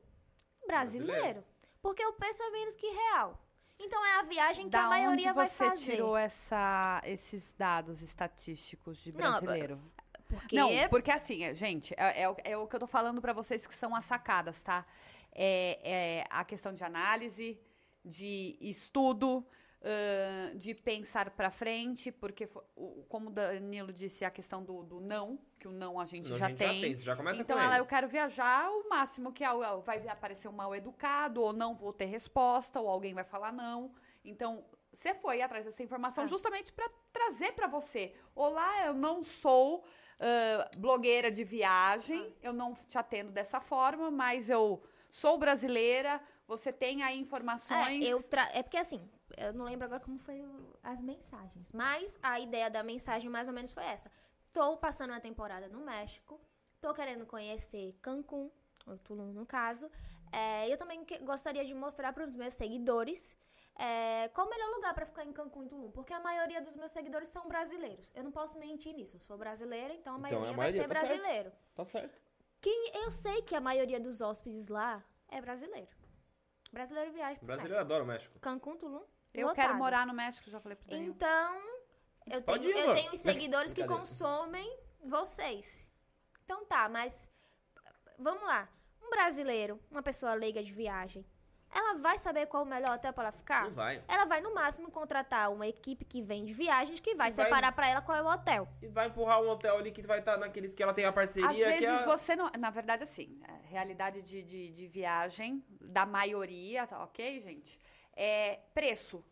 Brasileiro. Brasileiro. Porque o preço é menos que real. Então é a viagem que Da a maioria onde vai você fazer. tirou essa, esses dados estatísticos de Não, brasileiro? Porque Não, porque assim, é, gente, é, é o- é o que eu tô falando pra vocês que são as sacadas, tá? É, é a questão de análise, de estudo, ãh, de pensar pra frente, porque, como o Danilo disse, a questão do, do não, que o não a gente Não, já a gente tem. já tem, já começa então com ela, ele. eu quero viajar o máximo que é, vai aparecer um mal educado, ou não vou ter resposta, ou alguém vai falar não. Então, você foi atrás dessa informação Ah. justamente para trazer para você. Olá, eu não sou ah, blogueira de viagem, eu não te atendo dessa forma, mas eu sou brasileira, você tem aí informações. É, eu tra... é porque assim, eu não lembro agora como foi as mensagens. Mas a ideia da mensagem mais ou menos foi essa. Tô passando uma temporada no México, tô querendo conhecer Cancún, ou Tulum no caso. É, eu também que- gostaria de mostrar para os meus seguidores é, qual o melhor lugar para ficar em Cancún e Tulum. Porque a maioria dos meus seguidores são brasileiros. Eu não posso mentir nisso. Eu sou brasileira, então a Então, maioria, a vai maioria, ser tá certo. brasileiro. Tá certo. Quem, eu sei que a maioria dos hóspedes lá é brasileiro. Brasileiro viaja pro brasileiro adora o México. Cancún, Tulum. Eu lotado. quero morar no México, já falei pro Danilo. Então, eu tenho, ir, eu tenho os seguidores que consomem vocês. Então tá, mas vamos lá. Um brasileiro, uma pessoa leiga de viagem, ela vai saber qual o melhor hotel pra ela ficar? Não vai. Ela vai no máximo contratar uma equipe que vende viagens que vai Que vai- separar pra ela qual é o hotel. E vai empurrar um hotel ali que vai estar naqueles que ela tem a parceria. Às que vezes é... você não. Na verdade, assim, a realidade de, de, de viagem da maioria, tá ok, gente? É preço.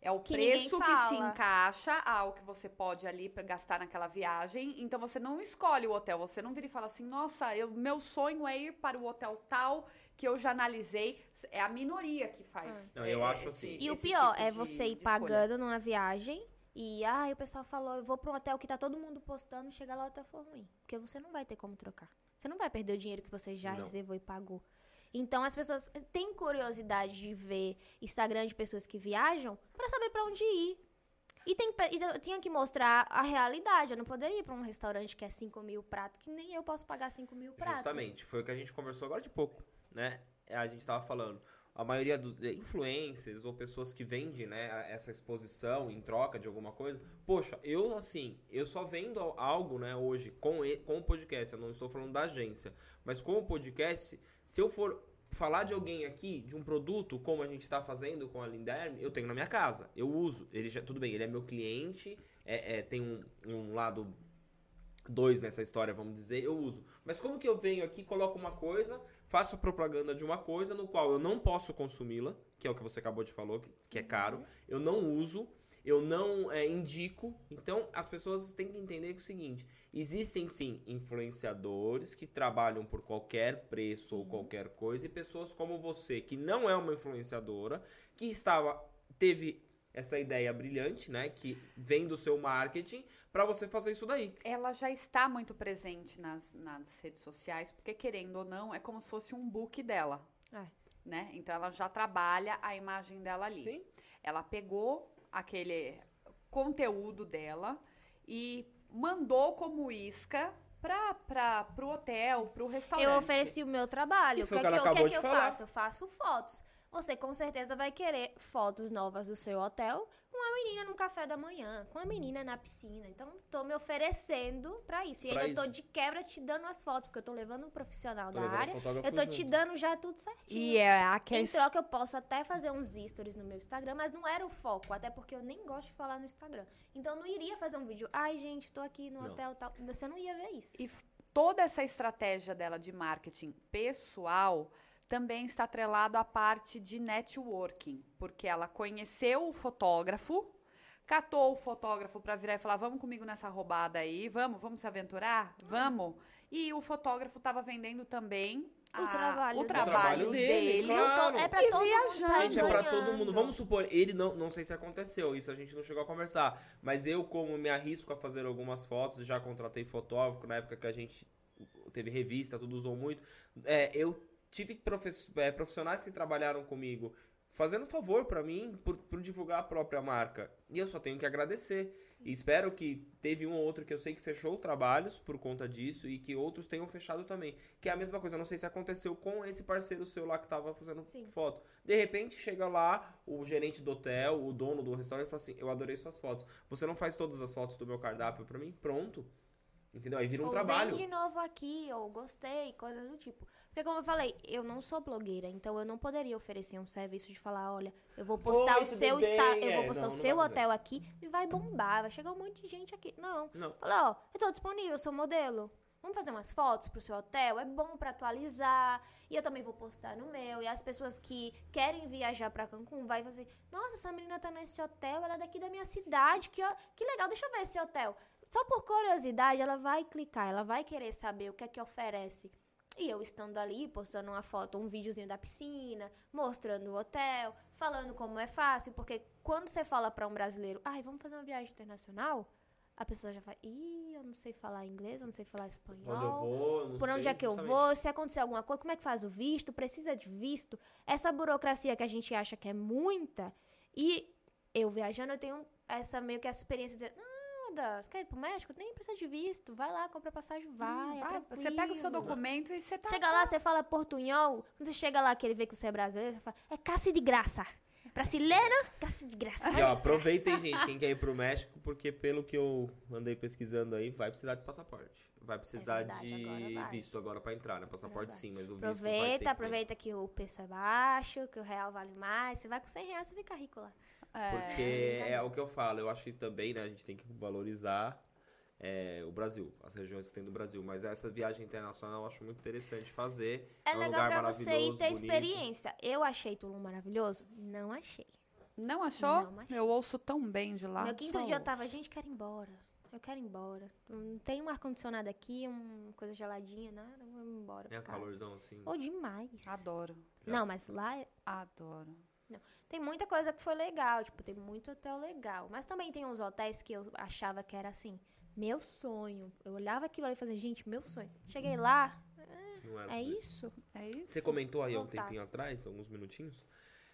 É o Que preço que se encaixa ao que você pode ali para gastar naquela viagem. Então você não escolhe o hotel, você não vira e fala assim: "Nossa, eu, meu sonho é ir para o hotel tal que eu já analisei". É a minoria que faz. Não, eu é, acho esse- assim. E o esse pior tipo é de- você ir escolha. pagando numa viagem e, ah, o pessoal falou, eu vou pra um hotel que tá todo mundo postando, chega lá o hotel for ruim. Porque você não vai ter como trocar. Você não vai perder o dinheiro que você já Não. reservou e pagou. Então as pessoas têm curiosidade de ver Instagram de pessoas que viajam pra saber pra onde ir. E, tem, e tinha que mostrar a realidade. Eu não poderia ir pra um restaurante que é 5 mil prato, que nem eu posso pagar 5 mil prato. Justamente, foi o que a gente conversou agora de pouco, né? A gente tava falando, a maioria dos influencers ou pessoas que vendem, né, essa exposição em troca de alguma coisa, poxa, eu assim, eu só vendo al- algo, né, hoje com, com o podcast, eu não estou falando da agência, mas com o podcast, se eu for falar de alguém aqui, de um produto, como a gente está fazendo com a Linderme, eu tenho na minha casa, eu uso, ele já, tudo bem, ele é meu cliente, é, é, tem um, um lado dois nessa história, vamos dizer, eu uso. Mas como que eu venho aqui, coloco uma coisa, faço a propaganda de uma coisa no qual eu não posso consumi-la, que é o que você acabou de falar, que, que é caro, eu não uso, eu não é, indico. Então, as pessoas têm que entender que é o seguinte, existem sim influenciadores que trabalham por qualquer preço ou qualquer coisa, e pessoas como você, que não é uma influenciadora, que estava, teve essa ideia brilhante, né, que vem do seu marketing, para você fazer isso daí. Ela já está muito presente nas, nas redes sociais, porque querendo ou não, é como se fosse um book dela. É. Né? Então ela já trabalha a imagem dela ali. Sim. Ela pegou aquele conteúdo dela e mandou como isca para para pro hotel, pro restaurante. Eu ofereci o meu trabalho. E O que, o é que que, ela eu, o que é acabou que de eu falar. faço? Eu faço fotos. Você com certeza vai querer fotos novas do seu hotel com uma menina no café da manhã, com uma menina na piscina. Então, tô me oferecendo pra isso. E Pra ainda eu tô isso. de quebra te dando as fotos, porque eu tô levando um profissional Tô da área. Eu tô te dando já tudo certinho. E é a Em troca, eu posso até fazer uns stories no meu Instagram, mas não era o foco, até porque eu nem gosto de falar no Instagram. Então, eu não iria fazer um vídeo, ai, gente, tô aqui no Não. hotel tal. Você não ia ver isso. E toda essa estratégia dela de marketing pessoal também está atrelado à parte de networking, porque ela conheceu o fotógrafo, catou o fotógrafo para virar e falar: "Vamos comigo nessa roubada aí, vamos, vamos se aventurar, vamos". E o fotógrafo estava vendendo também O a- trabalho o dele. trabalho O trabalho dele, dele. claro. É pra E todo mundo viajando. Gente, é pra ganhando. todo mundo. Vamos supor, ele não, não sei se aconteceu, isso a gente não chegou a conversar. Mas eu, como me arrisco a fazer algumas fotos, já contratei fotógrafo na época que a gente teve revista, tudo usou muito. É, eu tive é, profissionais que trabalharam comigo fazendo favor pra mim por, por divulgar a própria marca. E eu só tenho que agradecer. E espero que teve um ou outro que eu sei que fechou trabalhos por conta disso e que outros tenham fechado também. Que é a mesma coisa, não sei se aconteceu com esse parceiro seu lá que tava fazendo Sim. foto. De repente chega lá o gerente do hotel, o dono do restaurante e fala assim: Eu adorei suas fotos. Você não faz todas as fotos do meu cardápio pra mim? Pronto. Entendeu? Aí vira um ou trabalho. vem de novo aqui, ou gostei, coisas do tipo. Porque como eu falei, eu não sou blogueira, então eu não poderia oferecer um serviço de falar, olha, eu vou postar Oi, o seu bem? esta- eu É, vou postar não, o seu vai fazer. hotel aqui e vai bombar, vai chegar um monte de gente aqui. Não. Não. Falei, ó, eu tô disponível, eu sou modelo. Vamos fazer umas fotos pro seu hotel? É bom pra atualizar. E eu também vou postar no meu. E as pessoas que querem viajar pra Cancún vai fazer: Nossa, essa menina tá nesse hotel, ela é daqui da minha cidade. Que, ó- que legal, deixa eu ver esse hotel. Só por curiosidade, ela vai clicar, ela vai querer saber o que é que oferece. E eu estando ali, postando uma foto, um videozinho da piscina, mostrando o hotel, falando como é fácil, porque quando você fala pra um brasileiro, ai, vamos fazer uma viagem internacional, a pessoa já fala, ih, eu não sei falar inglês, eu não sei falar espanhol. Quando eu vou, não Por onde sei, é que eu justamente. vou? Se acontecer alguma coisa, como é que faz o visto? Precisa de visto? Essa burocracia que a gente acha que é muita. E eu viajando, eu tenho essa meio que essa experiência de dizer, nada, você quer ir pro México? Nem precisa de visto. Vai lá, compra passagem, vai. é Ah, você pega o seu tranquilo." documento e você tá. Chega lá, você fala portunhol. Quando você chega lá, que ele vê que você é brasileiro, você fala, é caça de graça. Brasileiro, caça de graça. E ó, aproveitem, gente, quem quer ir pro México, porque pelo que eu andei pesquisando aí, vai precisar de passaporte. Vai precisar É verdade, de agora vai. visto agora pra entrar, né? Passaporte vai. sim, mas o visto vai ter que Aproveita, aproveita que o preço é baixo, que o real vale mais. Você vai com 100 reais, você fica rico lá. Porque É, é, o que eu falo, eu acho que também, né, a gente tem que valorizar é, o Brasil, as regiões que tem do Brasil. Mas essa viagem internacional eu acho muito interessante fazer. É um legal lugar pra você ir maravilhoso, ter bonito. experiência. Eu achei Tulum maravilhoso? Não achei. Não achou? Não achei. Eu ouço tão bem de lá. Meu quinto só dia eu ouço. tava, gente, quero ir embora. Eu quero ir embora. Não tem um ar-condicionado aqui, uma coisa geladinha, nada. Vamos embora. É um calorzão assim. Ou demais. Adoro. Não, mas lá é- Adoro. tem muita coisa que foi legal. Tipo, tem muito hotel legal. Mas também tem uns hotéis que eu achava que era assim, meu sonho. Eu olhava aquilo ali e fazia, gente, meu sonho. Cheguei lá, Não era é tudo isso. É isso? Você comentou aí há um tempinho atrás, alguns minutinhos,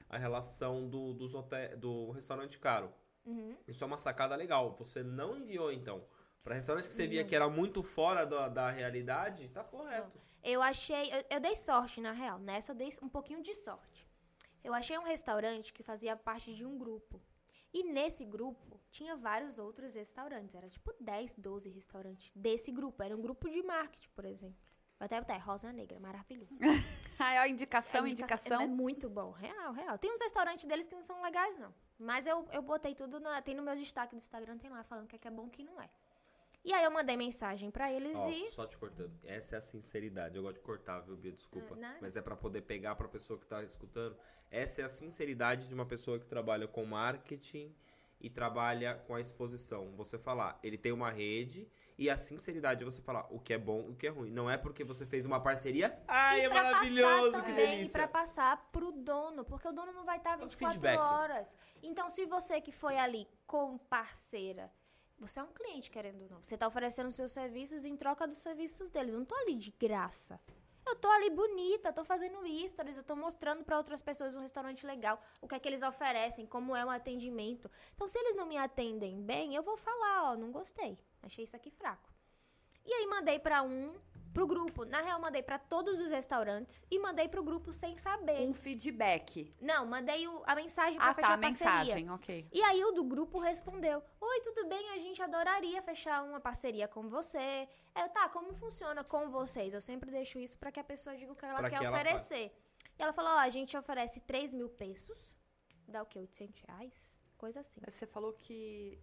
a relação do, dos hotel, do restaurante caro. Uhum. Isso é uma sacada legal. Você não enviou, então. Para restaurantes que você via que era muito fora da, da realidade, tá correto. Eu achei. Eu, eu dei sorte, na real. Nessa eu dei um pouquinho de sorte. Eu achei um restaurante que fazia parte de um grupo. E nesse grupo tinha vários outros restaurantes. Era tipo 10, 12 restaurantes desse grupo. Era um grupo de marketing, por exemplo. Vou até botar, é Rosa Negra, maravilhoso. Ai, ó, indicação, É indicação. É, muito bom, real, real. Tem uns restaurantes deles que não são legais, não. Mas eu, eu botei tudo, na, tem no meu destaque do Instagram, tem lá falando que é, que é bom o que não é. E aí eu mandei mensagem pra eles Ó, e... só te cortando. Essa é a sinceridade. Eu gosto de cortar, viu, Bia? Desculpa. Ah. Mas é pra poder pegar pra pessoa que tá escutando. Essa é a sinceridade de uma pessoa que trabalha com marketing e trabalha com a exposição. Você falar, ele tem uma rede E a sinceridade é você falar o que é bom e o que é ruim. Não é porque você fez uma parceria. Ai, e é maravilhoso, passar que também, delícia. E pra passar pro dono, porque o dono não vai estar É um 24 feedback. horas. Então, se você que foi ali como parceira, você é um cliente, querendo ou não. Você tá oferecendo seus serviços em troca dos serviços deles. Eu não tô ali de graça. Eu tô ali bonita, tô fazendo stories, eu tô mostrando pra outras pessoas um restaurante legal, o que é que eles oferecem, como é o atendimento. Então, se eles não me atendem bem, eu vou falar, ó, não gostei. Achei isso aqui fraco. E aí mandei pra um, pro grupo. Na real, mandei pra todos os restaurantes e mandei pro grupo sem saber. Um feedback. Não, mandei o- a mensagem pra Ah, fechar tá, a parceria. mensagem, ok. E aí o do grupo respondeu: Oi, tudo bem? A gente adoraria fechar uma parceria com você. Eu, tá, como funciona com vocês? Eu sempre deixo isso pra que a pessoa diga o que ela Pra quer que ela oferecer. E ela falou: Ó, a gente oferece 3 mil pesos. Dá o quê? 800 reais? Coisa assim. Você falou que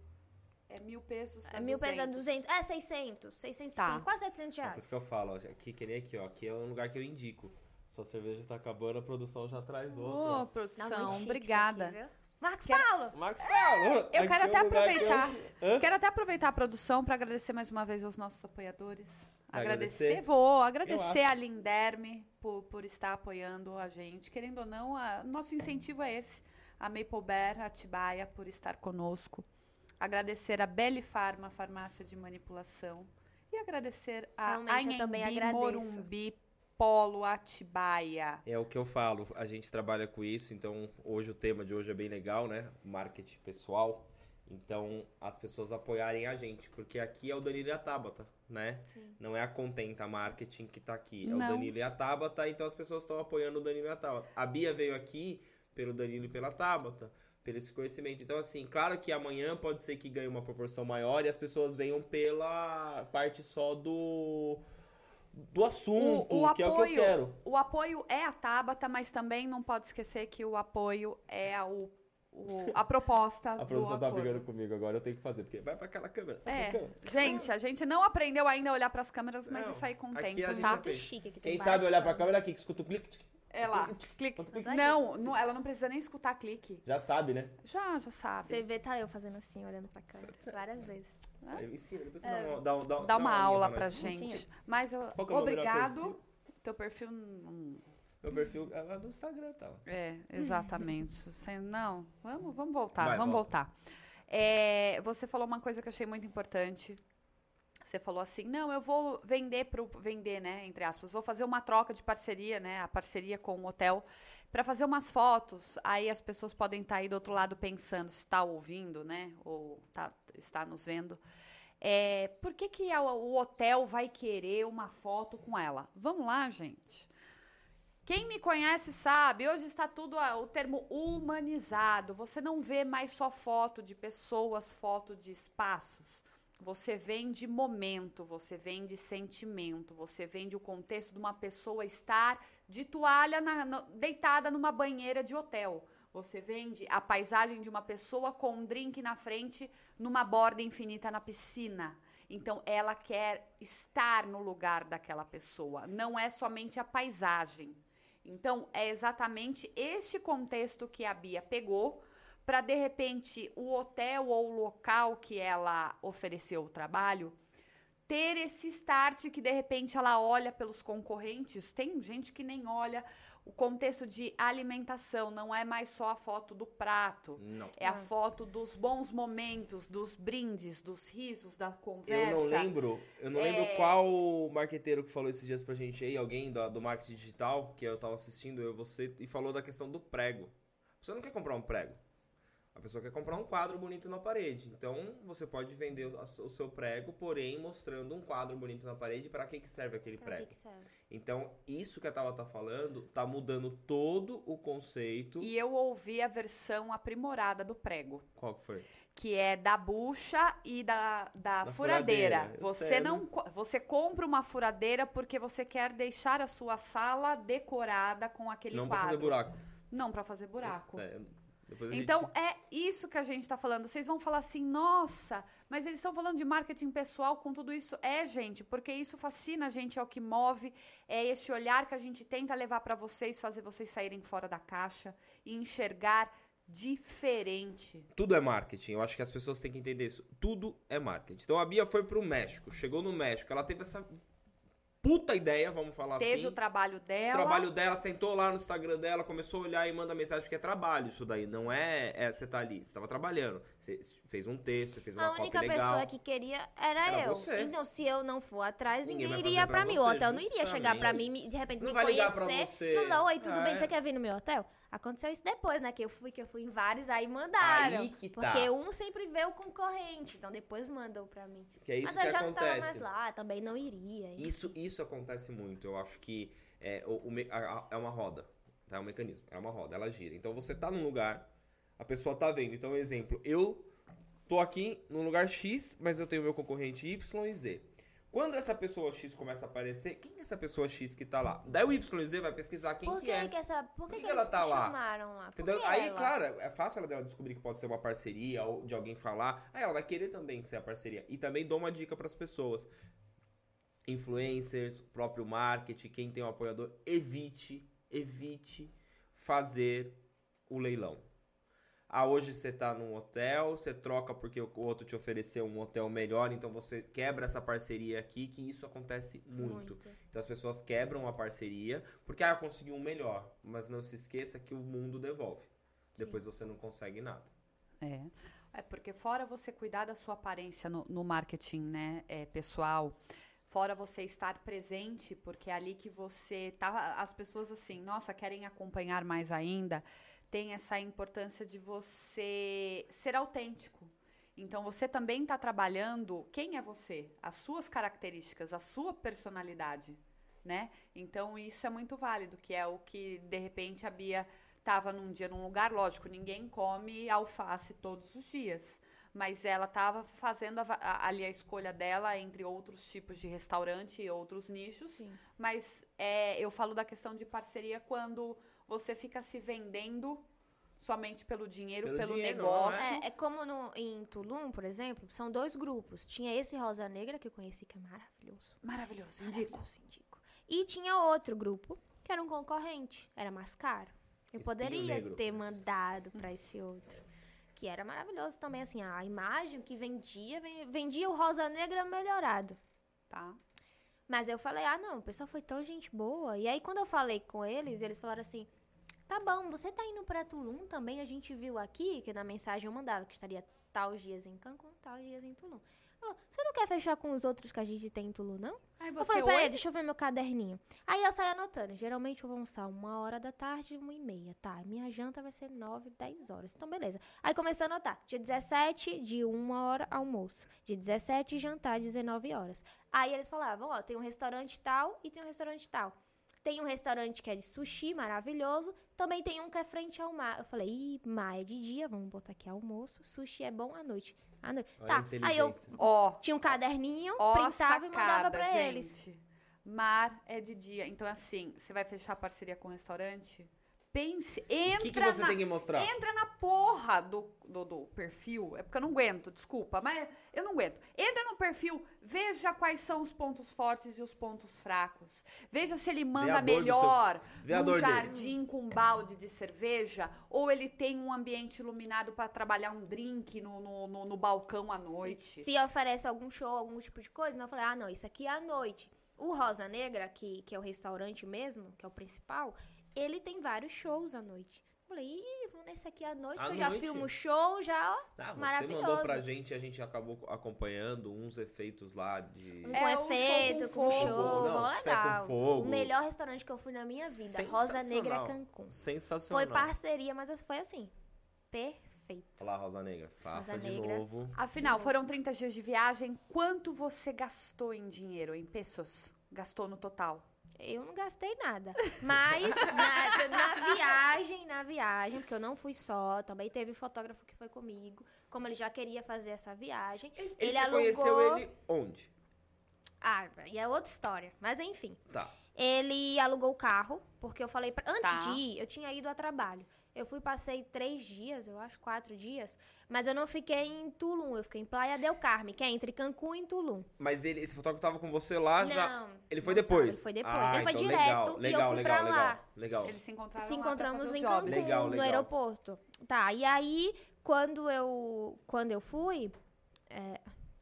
é mil pesos, dá É mil pesos é 200. 200. É, 600. 600 Tá. quase 700 É por reais. isso que eu falo, ó, aqui, que nem aqui, ó. Aqui é um lugar que eu indico. Sua cerveja tá acabando, a produção já traz Ô, outra. Não, produção, muito chique isso obrigada. aqui? Marcos Quero- Paulo! Marcos Paulo! Eu quero é até eu- aproveitar. Hã? Quero até aproveitar a produção para agradecer mais uma vez aos nossos apoiadores. Agradecer? Agradecer, vou Eu agradecer a Linderme por, por estar apoiando a gente. Querendo ou não, a- nosso incentivo é esse. A Maple Bear, a Atibaia, por estar conosco. Agradecer a Beli Farma, farmácia de manipulação. E agradecer a Anhembi. Morumbi Polo Atibaia. É o que eu falo, a gente trabalha com isso, então hoje o tema de hoje é bem legal, né? Marketing pessoal. Então, as pessoas apoiarem a gente, porque aqui é o Danilo e a Tabata, né? Sim. Não é a Contenta Marketing que tá aqui, é Não. o Danilo e a Tabata, então as pessoas estão apoiando o Danilo e a Tabata. A Bia veio aqui pelo Danilo e pela Tabata, pelo esse conhecimento. Então, assim, claro que amanhã pode ser que ganhe uma proporção maior e as pessoas venham pela parte só do do assunto, O- o que é o que eu apoio- quero. O apoio é a Tabata, mas também não pode esquecer que o apoio é a, o, o- a proposta A do produção tá brigando comigo agora, eu tenho que fazer, porque vai pra aquela câmera. pra É, câmera. gente, a gente não aprendeu ainda a olhar pras câmeras, mas Não, isso aí com o tempo, tá? Muito chique aqui. tem Quem sabe olhar pra câmeras. câmera aqui, que escuta o clique, É lá, clique. Clique? Não, não, ela não precisa nem escutar clique. já sabe, né? Já, já sabe. Você vê, tá eu fazendo assim, olhando pra câmera. Várias vezes. Isso aí, ensina, depois você dá uma, dá, dá, Dá uma aulinha aula pra pra gente. Ensina. Mas eu, Qual que é obrigado. perfil? Teu perfil não. Meu perfil é lá do Instagram, tá? É, exatamente. Você- não, vamos, vamos voltar, Vai, vamos volta. voltar. É, você falou uma coisa que eu achei muito importante. Você falou assim, não, eu vou vender pro vender, né, entre aspas, vou fazer uma troca de parceria, né, a parceria com o hotel para fazer umas fotos. Aí as pessoas podem estar aí do outro lado pensando se está ouvindo, né, ou tá, está nos vendo. É, por que, que a- o hotel vai querer uma foto com ela? Vamos lá, gente. Quem me conhece sabe, hoje está tudo o termo humanizado. Você não vê mais só foto de pessoas, foto de espaços. Você vende momento, você vende sentimento, você vende o contexto de uma pessoa estar de toalha na- no- deitada numa banheira de hotel. Você vende a paisagem de uma pessoa com um drink na frente numa borda infinita na piscina. Então ela quer estar no lugar daquela pessoa, não é somente a paisagem. Então é exatamente este contexto que a Bia pegou para de repente o hotel ou o local que ela ofereceu o trabalho ter esse start que de repente ela olha pelos concorrentes. Tem gente que nem olha o contexto de alimentação, não é mais só a foto do prato. Não. É a foto dos bons momentos, dos brindes, dos risos, da conversa. Eu não lembro, eu não É. lembro qual marqueteiro que falou esses dias pra gente aí, alguém do, do marketing digital, que eu tava assistindo, eu você, e falou da questão do prego. Você não quer comprar um prego. A pessoa quer comprar um quadro bonito na parede. Então, você pode vender o, seu prego, porém mostrando um quadro bonito na parede. Para que, que serve aquele Pra que prego? que serve? Então, isso que a Tava tá falando, tá mudando todo o conceito. E eu ouvi a versão aprimorada do prego. Qual que foi? que é da bucha e da, da, Da furadeira. furadeira, eu Você não você compra uma furadeira porque você quer deixar a sua sala decorada com aquele não pra quadro. fazer buraco. Não para fazer buraco. É, a gente- Então é isso que a gente está falando. Vocês vão falar assim, nossa, mas eles estão falando de marketing pessoal com tudo isso. É, gente, porque isso fascina a gente, é o que move, é esse olhar que a gente tenta levar para vocês, fazer vocês saírem fora da caixa e enxergar diferente. Tudo é marketing. Eu acho que as pessoas têm que entender isso. Tudo é marketing. Então a Bia foi pro México, chegou no México, ela teve essa puta ideia, vamos falar Teve assim. o trabalho O dela. trabalho dela, sentou lá no Instagram dela, começou a olhar e manda mensagem, porque é trabalho isso daí. Não é, é você tá ali, você tava trabalhando. Você fez um texto, você fez uma A única cópia legal. pessoa que queria era, Era eu. você. Então, se eu não for atrás, Ninguém ninguém, iria pra pra mim. você, O hotel não iria chegar pra justamente. mim e de repente Não me vai ligar conhecer. pra você. Não dá, oi, tudo É. bem? Você quer vir no meu hotel? Aconteceu isso depois, né? Que eu fui, que eu fui em vários, aí mandaram. Aí que tá. Porque um sempre vê o concorrente, então depois mandou pra mim. Que é isso Mas que eu já não tava mais acontece. lá, também não iria. hein? Isso, isso acontece muito. Eu acho que é, o, o é uma roda. Tá? É um mecanismo. É uma roda, ela gira. Então você tá num lugar, a pessoa tá vendo. Então, exemplo, eu tô aqui num lugar X, mas eu tenho meu concorrente Y e Z. Quando essa pessoa X começa a aparecer, quem é essa pessoa X que tá lá? Daí o Y e Z vai pesquisar quem Por que que, é. que essa, por que, que que ela eles tá lá? chamaram lá? Entendeu? Aí, ela? claro, é fácil ela dela descobrir que pode ser uma parceria ou de alguém falar. Aí ela vai querer também ser a parceria. E também dou uma dica pras pessoas. Influencers, próprio marketing, quem tem um apoiador, evite, evite fazer o leilão. Ah, hoje você tá num hotel, você troca porque o outro te ofereceu um hotel melhor, então você quebra essa parceria aqui, que isso acontece muito. Então as pessoas quebram a parceria porque ah, eu consegui um melhor. Mas não se esqueça que o mundo devolve. Depois você não consegue nada. É. É porque fora você cuidar da sua aparência no, no marketing, né, é, pessoal, fora você estar presente, porque é ali que você tá, as pessoas assim, nossa, querem acompanhar mais ainda, tem essa importância de você ser autêntico. Então você também está trabalhando quem é você, as suas características, a sua personalidade, né? Então isso é muito válido, que é o que de repente a Bia estava num dia num lugar, lógico, ninguém come alface todos os dias, mas ela estava fazendo a a- ali a escolha dela entre outros tipos de restaurante e outros nichos, Sim. mas é, eu falo da questão de parceria quando você fica se vendendo somente pelo dinheiro, Pelo pelo, dinheiro, negócio. É, é como no, em Tulum, por exemplo, são dois grupos. Tinha esse Rosa Negra, que eu conheci, que é maravilhoso. Maravilhoso, indico. Maravilhoso, indico. E tinha outro grupo, que era um concorrente. Era mais caro. Eu Espinho poderia Negro. ter mandado pra esse outro. Que era maravilhoso também, assim, a imagem que vendia, ven- vendia o Rosa Negra melhorado. Tá? Mas eu falei, ah, não, o pessoal foi tão gente boa. E aí, quando eu falei com eles, eles falaram assim: tá bom, você tá indo pra Tulum também? A gente viu aqui, que na mensagem eu mandava que estaria tal dias em Cancún, tal dias em Tulum. Falou, você não quer fechar com os outros que a gente tem em Tulum, não? Aí Eu você, falei, peraí, oi? deixa eu ver meu caderninho. Aí eu saí anotando. Geralmente eu vou almoçar uma hora da tarde, uma e meia. Tá, minha janta vai ser nove, dez horas. Então, beleza. Aí comecei a anotar. Dia 17, de uma hora, almoço. Dia 17, jantar, 19 horas. Aí eles falavam, ó, tem um restaurante tal e tem um restaurante tal. Tem um restaurante que é de sushi, maravilhoso. Também tem um que é frente ao mar. Eu falei, ih, mar é de dia, vamos botar aqui almoço. Sushi é bom à noite. À noite. Olha tá, aí eu tinha um caderninho, ó a printava e mandava sacada, pra gente. eles. Mar é de dia. Então, assim, você vai fechar parceria com o restaurante? Pense, O entra que, que você na... tem que mostrar? Entra na porra do, do, do perfil. É porque eu não aguento, desculpa, mas eu não aguento. Entra no perfil, veja quais são os pontos fortes e os pontos fracos. Veja se ele manda melhor num dor dele. jardim com um balde de cerveja ou ele tem um ambiente iluminado para trabalhar um drink no, no, no, no balcão à noite. Se oferece algum show, algum tipo de coisa, não, eu falei, ah, não, isso aqui é à noite. O Rosa Negra, que, que é o restaurante mesmo, que é o principal, ele tem vários shows à noite. Eu falei, ih, vou nesse aqui à noite, À que eu já noite? filmo o show, já, ó. Ah, você Maravilhoso. mandou pra gente, a gente acabou acompanhando uns efeitos lá de. Um É, com um show efeito, com com fogo. show, Não, mó cé com legal. fogo. O melhor restaurante que eu fui na minha vida, Rosa Negra. Cancún. Sensacional. Foi parceria, mas foi assim, perfeito. Olha lá, Rosa Negra. Faça Rosa de Negra. novo. Afinal, foram 30 dias de viagem. Quanto você gastou em dinheiro, em pesos? Gastou no total? Eu não gastei nada. Mas na, na viagem, na viagem, porque eu não fui só, também teve fotógrafo que foi comigo. Como ele já queria fazer essa viagem, Esse- ele você alugou. conheceu ele onde? Ah, e é outra história. Mas enfim. Tá. Ele alugou o carro, porque eu falei. Pra... Antes Tá. de ir, eu tinha ido a trabalho. Eu fui, passei três dias, eu acho, quatro dias. Mas eu não fiquei em Tulum, eu fiquei em Playa del Carmen, que é entre Cancún e Tulum. Mas ele, esse fotógrafo tava com você lá já. Não. Ele foi não depois. Ele foi depois. Ah, ele foi então direto legal, e legal, eu fui legal, pra legal, lá. legal. Eles se encontraram Se lá pra encontramos fazer os em. Cancún, Legal, no aeroporto. Tá, e aí, quando eu, quando eu fui... é,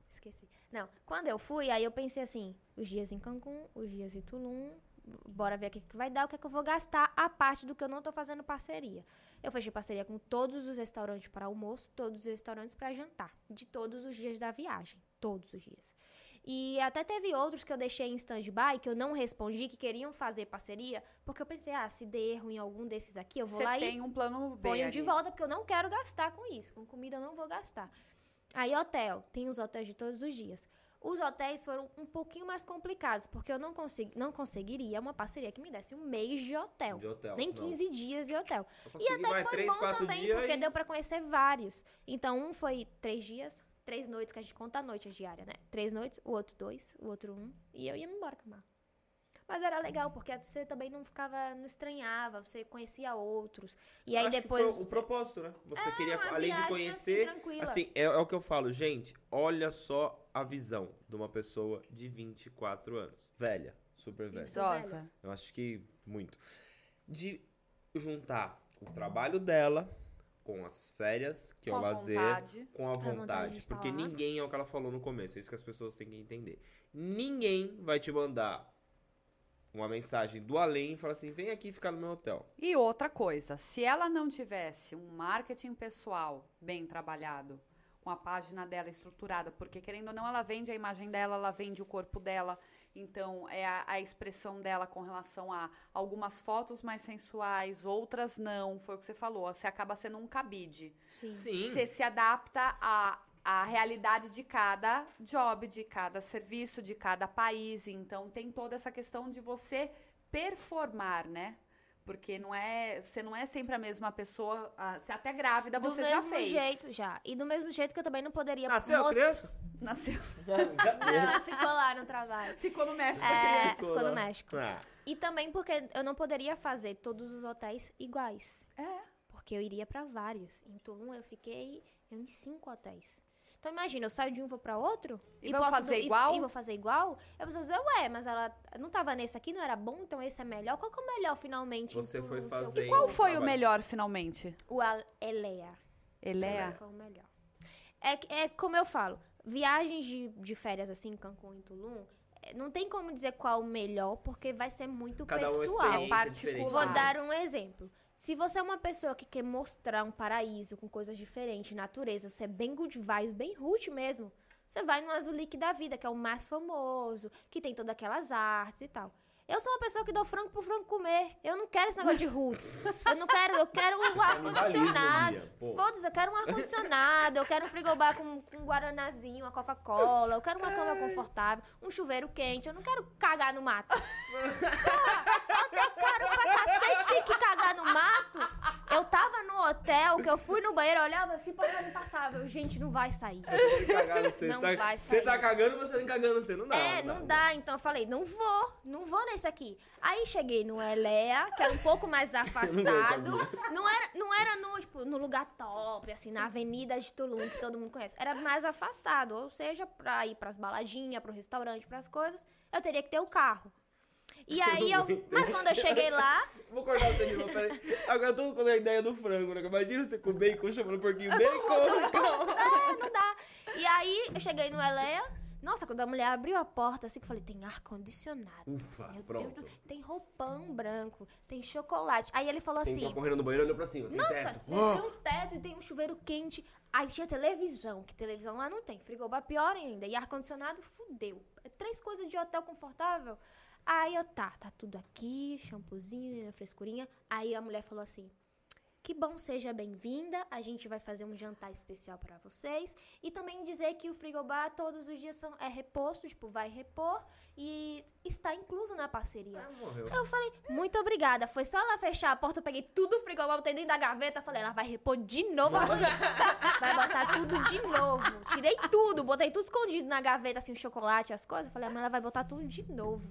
esqueci. Não, quando eu fui, aí eu pensei assim, os dias em Cancún, os dias em Tulum, bora ver o que, que vai dar, o que, é que eu vou gastar, a parte do que eu não tô fazendo parceria. Eu fechei parceria com todos os restaurantes para almoço, todos os restaurantes para jantar, de todos os dias da viagem, todos os dias. E até teve outros que eu deixei em stand-by, que eu não respondi, que queriam fazer parceria, porque eu pensei, ah, se der erro em algum desses aqui, eu vou Você lá e tem um plano B ponho de volta, porque eu não quero gastar com isso. Com comida eu não vou gastar. Aí, hotel. Tem os hotéis de todos os dias. Os hotéis foram um pouquinho mais complicados, porque eu não, consegui, não conseguiria uma parceria que me desse um mês de hotel. De hotel. Nem não. 15 dias de hotel. E até foi três, bom quatro também, porque e- deu pra conhecer vários. Então, um foi três dias, três noites, que a gente conta a noite diária, né? Três noites, o outro dois, o outro um, e eu ia me embora com o mar. Mas era legal, porque você também não ficava, não estranhava, você conhecia outros. E aí Acho que depois. foi o você- propósito, né? Você queria, uma além de viagem, conhecer. assim. Assim, é, é o que eu falo, gente. Olha só a visão de uma pessoa de 24 anos. Velha, super velha. Idosa. Eu acho que muito. De juntar o trabalho dela com as férias, que é Com o a lazer, vontade. com a vontade vontade. porque ninguém é o que ela falou no começo. É isso que as pessoas têm que entender. Ninguém vai te mandar uma mensagem do além e falar assim: vem aqui ficar no meu hotel. E outra coisa, se ela não tivesse um marketing pessoal bem trabalhado, com a página dela estruturada, porque querendo ou não, ela vende a imagem dela, ela vende o corpo dela, então é a, a expressão dela com relação a algumas fotos mais sensuais, outras não, foi o que você falou, você acaba sendo um cabide. Sim. Sim. Você se adapta à, à realidade de cada job, de cada serviço, de cada país. Então tem toda essa questão de você performar, né? Porque não é, você não é sempre a mesma pessoa. ah, Se até grávida Do você mesmo já fez. jeito, já. E do mesmo jeito que eu também não poderia Nasceu a mostrar- criança? Nasceu, Não, ficou lá no trabalho. ficou no México. a É, criança. ficou no México. Ah, E também porque eu não poderia fazer todos os hotéis iguais. É. Porque eu iria pra vários. Em Tulum eu fiquei eu, em cinco hotéis. Então imagina, eu saio de um vou pra outro E vão fazer e- igual? E, vou fazer igual. Eu vou dizer, ué, mas ela não tava nesse aqui, não era bom, então esse é melhor. Qual que é o melhor finalmente? Você foi fazer quê? Qual foi o melhor finalmente? O Al- Elea. Elea? Foi o melhor. É, é como eu falo, viagens de, de férias assim, Cancún e Tulum, é, não tem como dizer qual o melhor, porque vai ser muito cada um é pessoal. particular. diferente. Vou dar um exemplo. Se você é uma pessoa que quer mostrar um paraíso com coisas diferentes, natureza, você é bem good vibes, bem root mesmo, você vai no Azulique da Vida, que é o mais famoso, que tem todas aquelas artes e tal. Eu sou uma pessoa que dou frango pro frango comer. Eu não quero esse negócio de roots. Eu não quero, eu quero o ar-condicionado. Bia, pô. Foda-se, eu quero um ar-condicionado, eu quero um frigobar com, com um guaranazinho, uma Coca-Cola, eu quero uma cama confortável, um chuveiro quente, eu não quero cagar no mato. Até caro pra cacete tem que cagar no mato. Eu tava no hotel, que eu fui no banheiro, eu olhava assim, passava, não passava. Eu, gente, não vai sair. Cagar no. Não tá- vai Você tá sair. cagando, você tem cagando você. Não dá. É, não dá. Então eu falei, não vou, não vou nesse aqui. Aí cheguei no Elea, que era um pouco mais afastado. Não era, não era no, tipo, no lugar top, assim, na avenida de Tulum, que todo mundo conhece. Era mais afastado. Ou seja, pra ir pras baladinhas, pro restaurante, pras coisas, eu teria que ter o carro. E aí eu. Mas quando eu cheguei lá, Vou cortar você de novo, peraí. Agora eu tô com a ideia do frango, né? Imagina você com bacon chamando o porquinho bacon. É, não dá. E aí, eu cheguei no Elea. Nossa, quando a mulher abriu a porta, assim, que eu falei, tem ar-condicionado. Ufa, Meu pronto. Deus, tem roupão branco, tem chocolate. Aí ele falou Você assim, entrou correndo no banheiro olhou pra cima. Tem nossa, teto. tem um teto e tem um chuveiro quente. Aí tinha televisão, que televisão lá não tem. Frigobar pior ainda. E ar-condicionado, fudeu. É Três coisas de hotel confortável. Aí eu, tá, tá tudo aqui, shampoozinho, frescurinha. Aí a mulher falou assim, que bom, seja bem-vinda. A gente vai fazer um jantar especial para vocês. E também dizer que o frigobar todos os dias são, é reposto, tipo, vai repor. E es- está incluso na parceria. Ah, morreu. Eu falei, muito obrigada. Foi só ela fechar a porta, eu peguei tudo frigobar, botei dentro da gaveta. Falei, ela vai repor de novo. Vai botar tudo de novo. Tirei tudo, botei tudo escondido na gaveta, assim, o chocolate, as coisas. Falei, mas ela vai botar tudo de novo.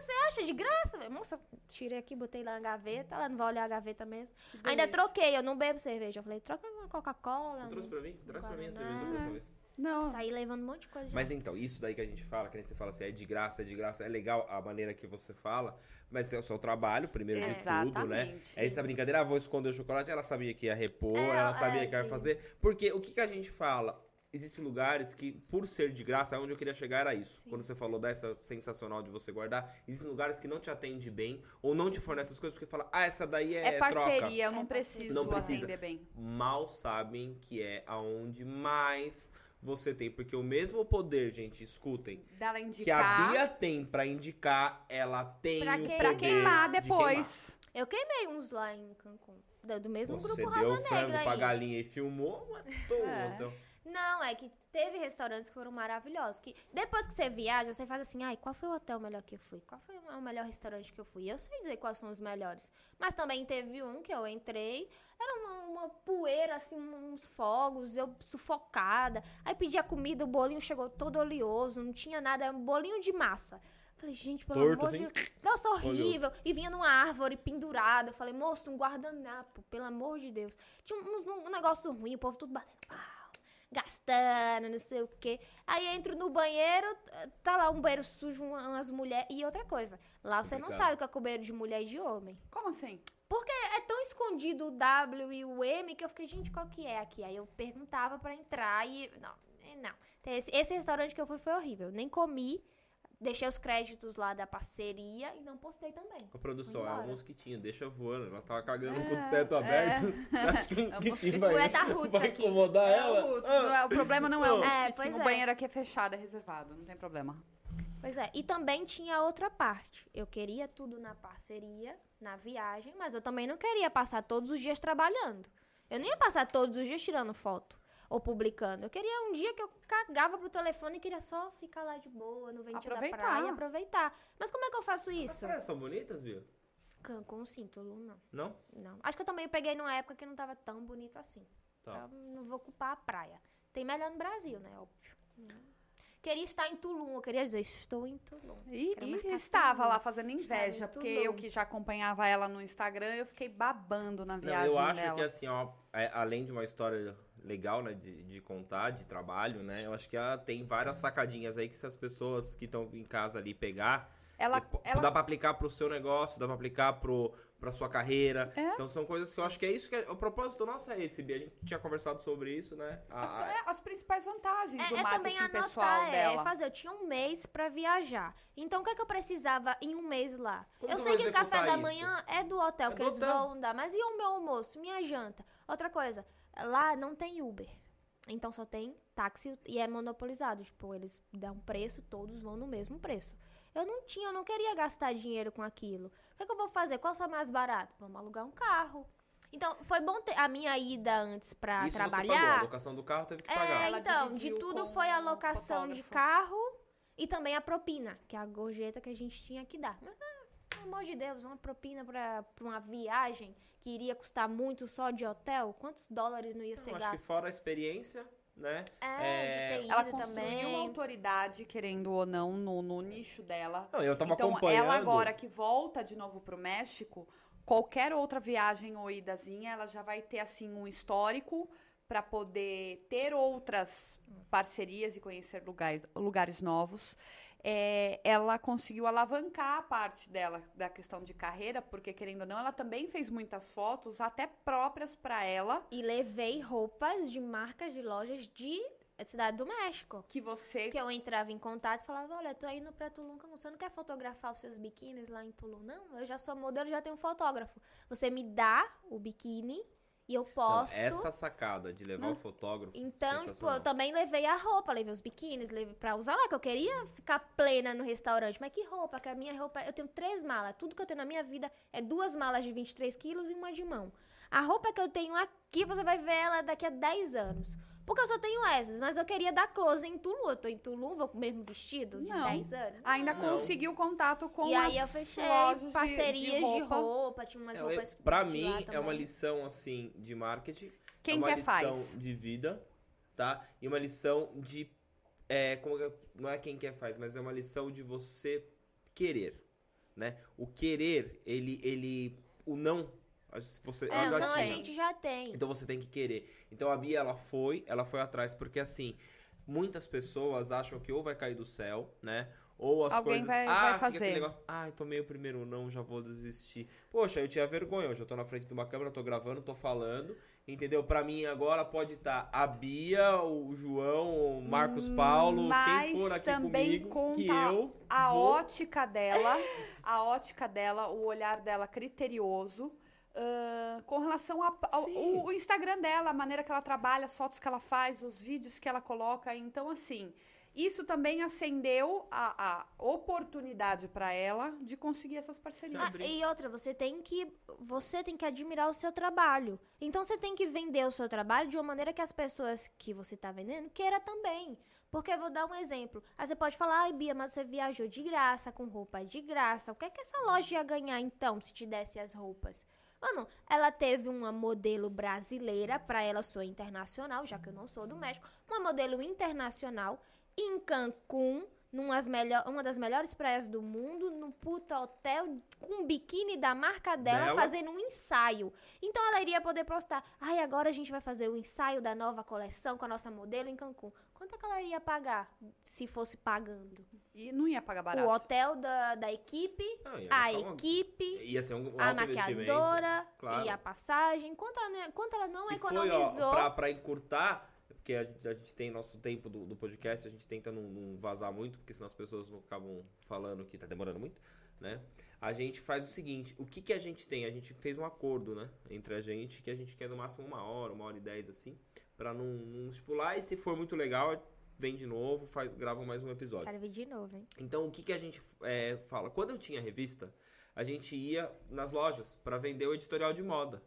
Você acha de graça? Moça, tirei aqui, botei lá na gaveta. Ela não vai olhar a gaveta mesmo. Ainda troquei, eu não bebo cerveja. Eu falei, troca uma Coca-Cola. Não trouxe pra mim? Traz pra mim a cerveja da próxima vez. Não. Saí levando um monte de coisa. Mas então, isso daí que a gente fala, que nem você fala assim, é de graça, é de graça, é legal a maneira que você fala, mas é o seu trabalho, primeiro de tudo, né? É essa brincadeira, ah, vou esconder o chocolate, ela sabia que ia repor, É, ela sabia é, que ia sim. fazer. Porque o que, que a gente fala? Existem lugares que, por ser de graça, onde eu queria chegar era isso. Sim. Quando você falou dessa sensacional de você guardar, existem lugares que não te atende bem, ou não te fornecem as coisas, porque fala, ah, essa daí é, É parceria, troca. eu não É preciso Não precisa. atender bem. mal sabem que é aonde mais você tem. Porque o mesmo poder, gente, escutem, Dela que a indicar Bia tem pra indicar, ela tem Pra o poder pra queimar de depois. Eu queimei uns lá em Cancún. Do mesmo Você grupo deu Rosa frango Negra pra aí. galinha e filmou, matou. É. Então, Não, é que teve restaurantes que foram maravilhosos. Que depois que você viaja, você faz assim, ai, qual foi o hotel melhor que eu fui? Qual foi o melhor restaurante que eu fui? Eu sei dizer quais são os melhores. Mas também teve um que eu entrei, era uma, uma poeira, assim, uns fogos, eu sufocada. Aí pedi a comida, o bolinho chegou todo oleoso, não tinha nada, era um bolinho de massa. Falei, gente, pelo Torto, amor de assim? Deus. Nossa, horrível. E vinha numa árvore pendurada. Eu falei, moço, um guardanapo, pelo amor de Deus. Tinha uns, um negócio ruim, o povo tudo batendo gastando, não sei o quê. Aí entro no banheiro, tá lá um banheiro sujo, uma- umas mulheres. E outra coisa, lá você não sabe o que é o banheiro de mulher e de homem. Como assim? Porque é tão escondido o W e o M que eu fiquei, gente, qual que é aqui? Aí eu perguntava pra entrar e. Não, não. Esse, esse restaurante que eu fui foi horrível. Nem comi, deixei os créditos lá da parceria e não postei também. a produção é um mosquitinho, deixa voando. Ela tava cagando É, com o teto é. aberto. Você acha que um É mosquitinho vai, Ué, tá roots vai aqui. incomodar É ela? o Ah, não é- o problema não é o. É, mosquitinho. o é. banheiro aqui é fechado, é reservado, não tem problema. Pois é, e também tinha outra parte. Eu queria tudo na parceria, na viagem, mas eu também não queria passar todos os dias trabalhando. Eu não ia passar todos os dias tirando foto ou publicando. Eu queria um dia que eu cagava pro telefone e queria só ficar lá de boa, no ventinho Aproveitar. da praia e aproveitar. Mas como é que eu faço As isso? praias são bonitas, Bia? Cancún, sim, Tulum, não. Não? Não. Acho que eu também peguei numa época que não tava tão bonito assim. Tá. Então, não vou ocupar a praia. Tem melhor no Brasil, né? Óbvio. Queria estar em Tulum, eu queria dizer, estou em Tulum. E, e estava Tulum. lá fazendo inveja, porque eu que já acompanhava ela no Instagram, eu fiquei babando na Não, viagem eu acho dela. que assim, ó, é, além de uma história legal, né, de, de contar, de trabalho, né, eu acho que ela tem várias sacadinhas aí que se as pessoas que estão em casa ali pegar, Ela, ela dá pra aplicar pro seu negócio, dá pra aplicar pro, pra sua carreira. É. Então são coisas que eu acho que é isso que é, o propósito nosso é esse, Bia. A gente tinha conversado sobre isso, né? A- as, a- é, as principais vantagens do É, é também marketing pessoal anotar, é, dela. fazer. Eu tinha um mês pra viajar. Então, o que é que eu precisava em um mês lá? Como eu sei que o café executar da isso? manhã é do hotel É que do eles hotel. vão dar. Mas e o meu almoço, minha janta? Outra coisa, lá não tem Uber. Então, só tem táxi e é monopolizado. Tipo, eles dão preço, todos vão no mesmo preço. Eu não tinha, eu não queria gastar dinheiro com aquilo. O que, é que eu vou fazer? Qual é mais barato? Vamos alugar um carro. Então, foi bom ter a minha ida antes pra isso você pagou, a trabalhar. locação do carro teve que É, pagar. Ela então, de tudo foi a locação de fotógrafo. carro e também a propina, que é a gorjeta que a gente tinha que dar. Mas, amor de Deus, uma propina pra, pra uma viagem que iria custar muito só de hotel, quantos dólares não ia ser Eu acho que gasto? fora a experiência, né? É, é, de ter ido Ela construiu também. autoridade, querendo ou não, no, no nicho dela. Não, eu tava então, acompanhando. ela agora que volta de novo pro México, qualquer outra viagem ou idazinha, ela já vai ter assim um histórico para poder ter outras parcerias e conhecer lugares, lugares novos. É, ela conseguiu alavancar a parte dela da questão de carreira, porque querendo ou não, ela também fez muitas fotos, até próprias para ela, E levei roupas de marcas de lojas de Cidade do México. que você Que eu entrava em contato e falava, olha, tô indo pra Tulum, você não quer fotografar os seus biquínis lá em Tulum? Não, eu já sou modelo, já tenho um fotógrafo. Você me dá o biquíni e eu Não, posto. essa sacada de levar Não. o fotógrafo. Então, tipo, eu também levei a roupa, levei os biquínis, levei pra usar lá, que eu queria ficar plena no restaurante. Mas que roupa? Que a minha roupa, eu tenho três malas. Tudo que eu tenho na minha vida é duas malas de 23 quilos e uma de mão. A roupa que eu tenho aqui, você vai ver ela daqui a 10 anos. Porque eu só tenho essas, mas eu queria dar close em Tulum. Eu tô em Tulum, vou com o mesmo vestido de Não. 10 anos. Ainda Não. conseguiu contato com e as aí eu fechei lojas de- parcerias de roupa. tinha umas É, roupas pra de mim, é uma lição, assim, de marketing. Quem é uma quer lição faz? de vida, tá? E uma lição de... É, como não é quem quer faz, mas é uma lição de você querer, né? O querer, ele... ele o não... Você, É, ela já não, a gente já tem. Então você tem que querer. Então a Bia, ela foi, ela foi atrás, porque assim, muitas pessoas acham que ou vai cair do céu, né? Ou as Alguém coisas. vai- ah, vai fazer. aquele negócio. Ai, tomei o primeiro não, já vou desistir. Poxa, eu tinha vergonha. Hoje eu tô na frente de uma câmera, tô gravando, tô falando. Entendeu? Pra mim agora pode estar a Bia, o João, o Marcos Paulo, Mas quem for aqui também comigo, conta que eu. A vou- ótica dela, a ótica dela, o olhar dela criterioso. Com relação ao Sim. o, o Instagram dela, a maneira que ela trabalha, as fotos que ela faz, os vídeos que ela coloca. Então, assim, isso também acendeu a, a oportunidade para ela de conseguir essas parcerias. Ah, e outra, você tem que você tem que admirar o seu trabalho. Então você tem que vender o seu trabalho de uma maneira que as pessoas que você está vendendo queira também. Porque eu vou dar um exemplo. Aí você pode falar, ai Bia, mas você viajou de graça, com roupa de graça. O que é que essa loja ia ganhar então se te desse as roupas? Mano, ela teve uma modelo brasileira, pra ela sou internacional, já que eu não sou do México, uma modelo internacional em Cancún, melhor, uma das melhores praias do mundo, num puta hotel com um biquíni da marca dela, Dela. fazendo um ensaio. Então ela iria poder postar, ai, agora a gente vai fazer o ensaio da nova coleção com a nossa modelo em Cancún. Quanto é que ela iria pagar se fosse pagando? E não ia pagar barato. O hotel da, da equipe, Não, a equipe, Ia ser um, um a maquiadora claro. e a passagem. Quanto ela, não- quanto ela não que economizou? Foi, ó, pra, pra encurtar, porque a, gente- a gente tem nosso tempo do, do podcast, a gente tenta não, não vazar muito, porque senão as pessoas não acabam falando que tá demorando muito, né? A gente faz o seguinte, o que que a gente tem? A gente fez um acordo, né? Entre a gente, que a gente quer no máximo uma hora, uma hora e dez, assim, pra não, não estipular, e se for muito legal, vem de novo, faz, grava mais um episódio. Quero ver de novo, hein? Então, o que, que a gente é, fala? Quando eu tinha revista, a gente ia nas lojas para vender o editorial de moda.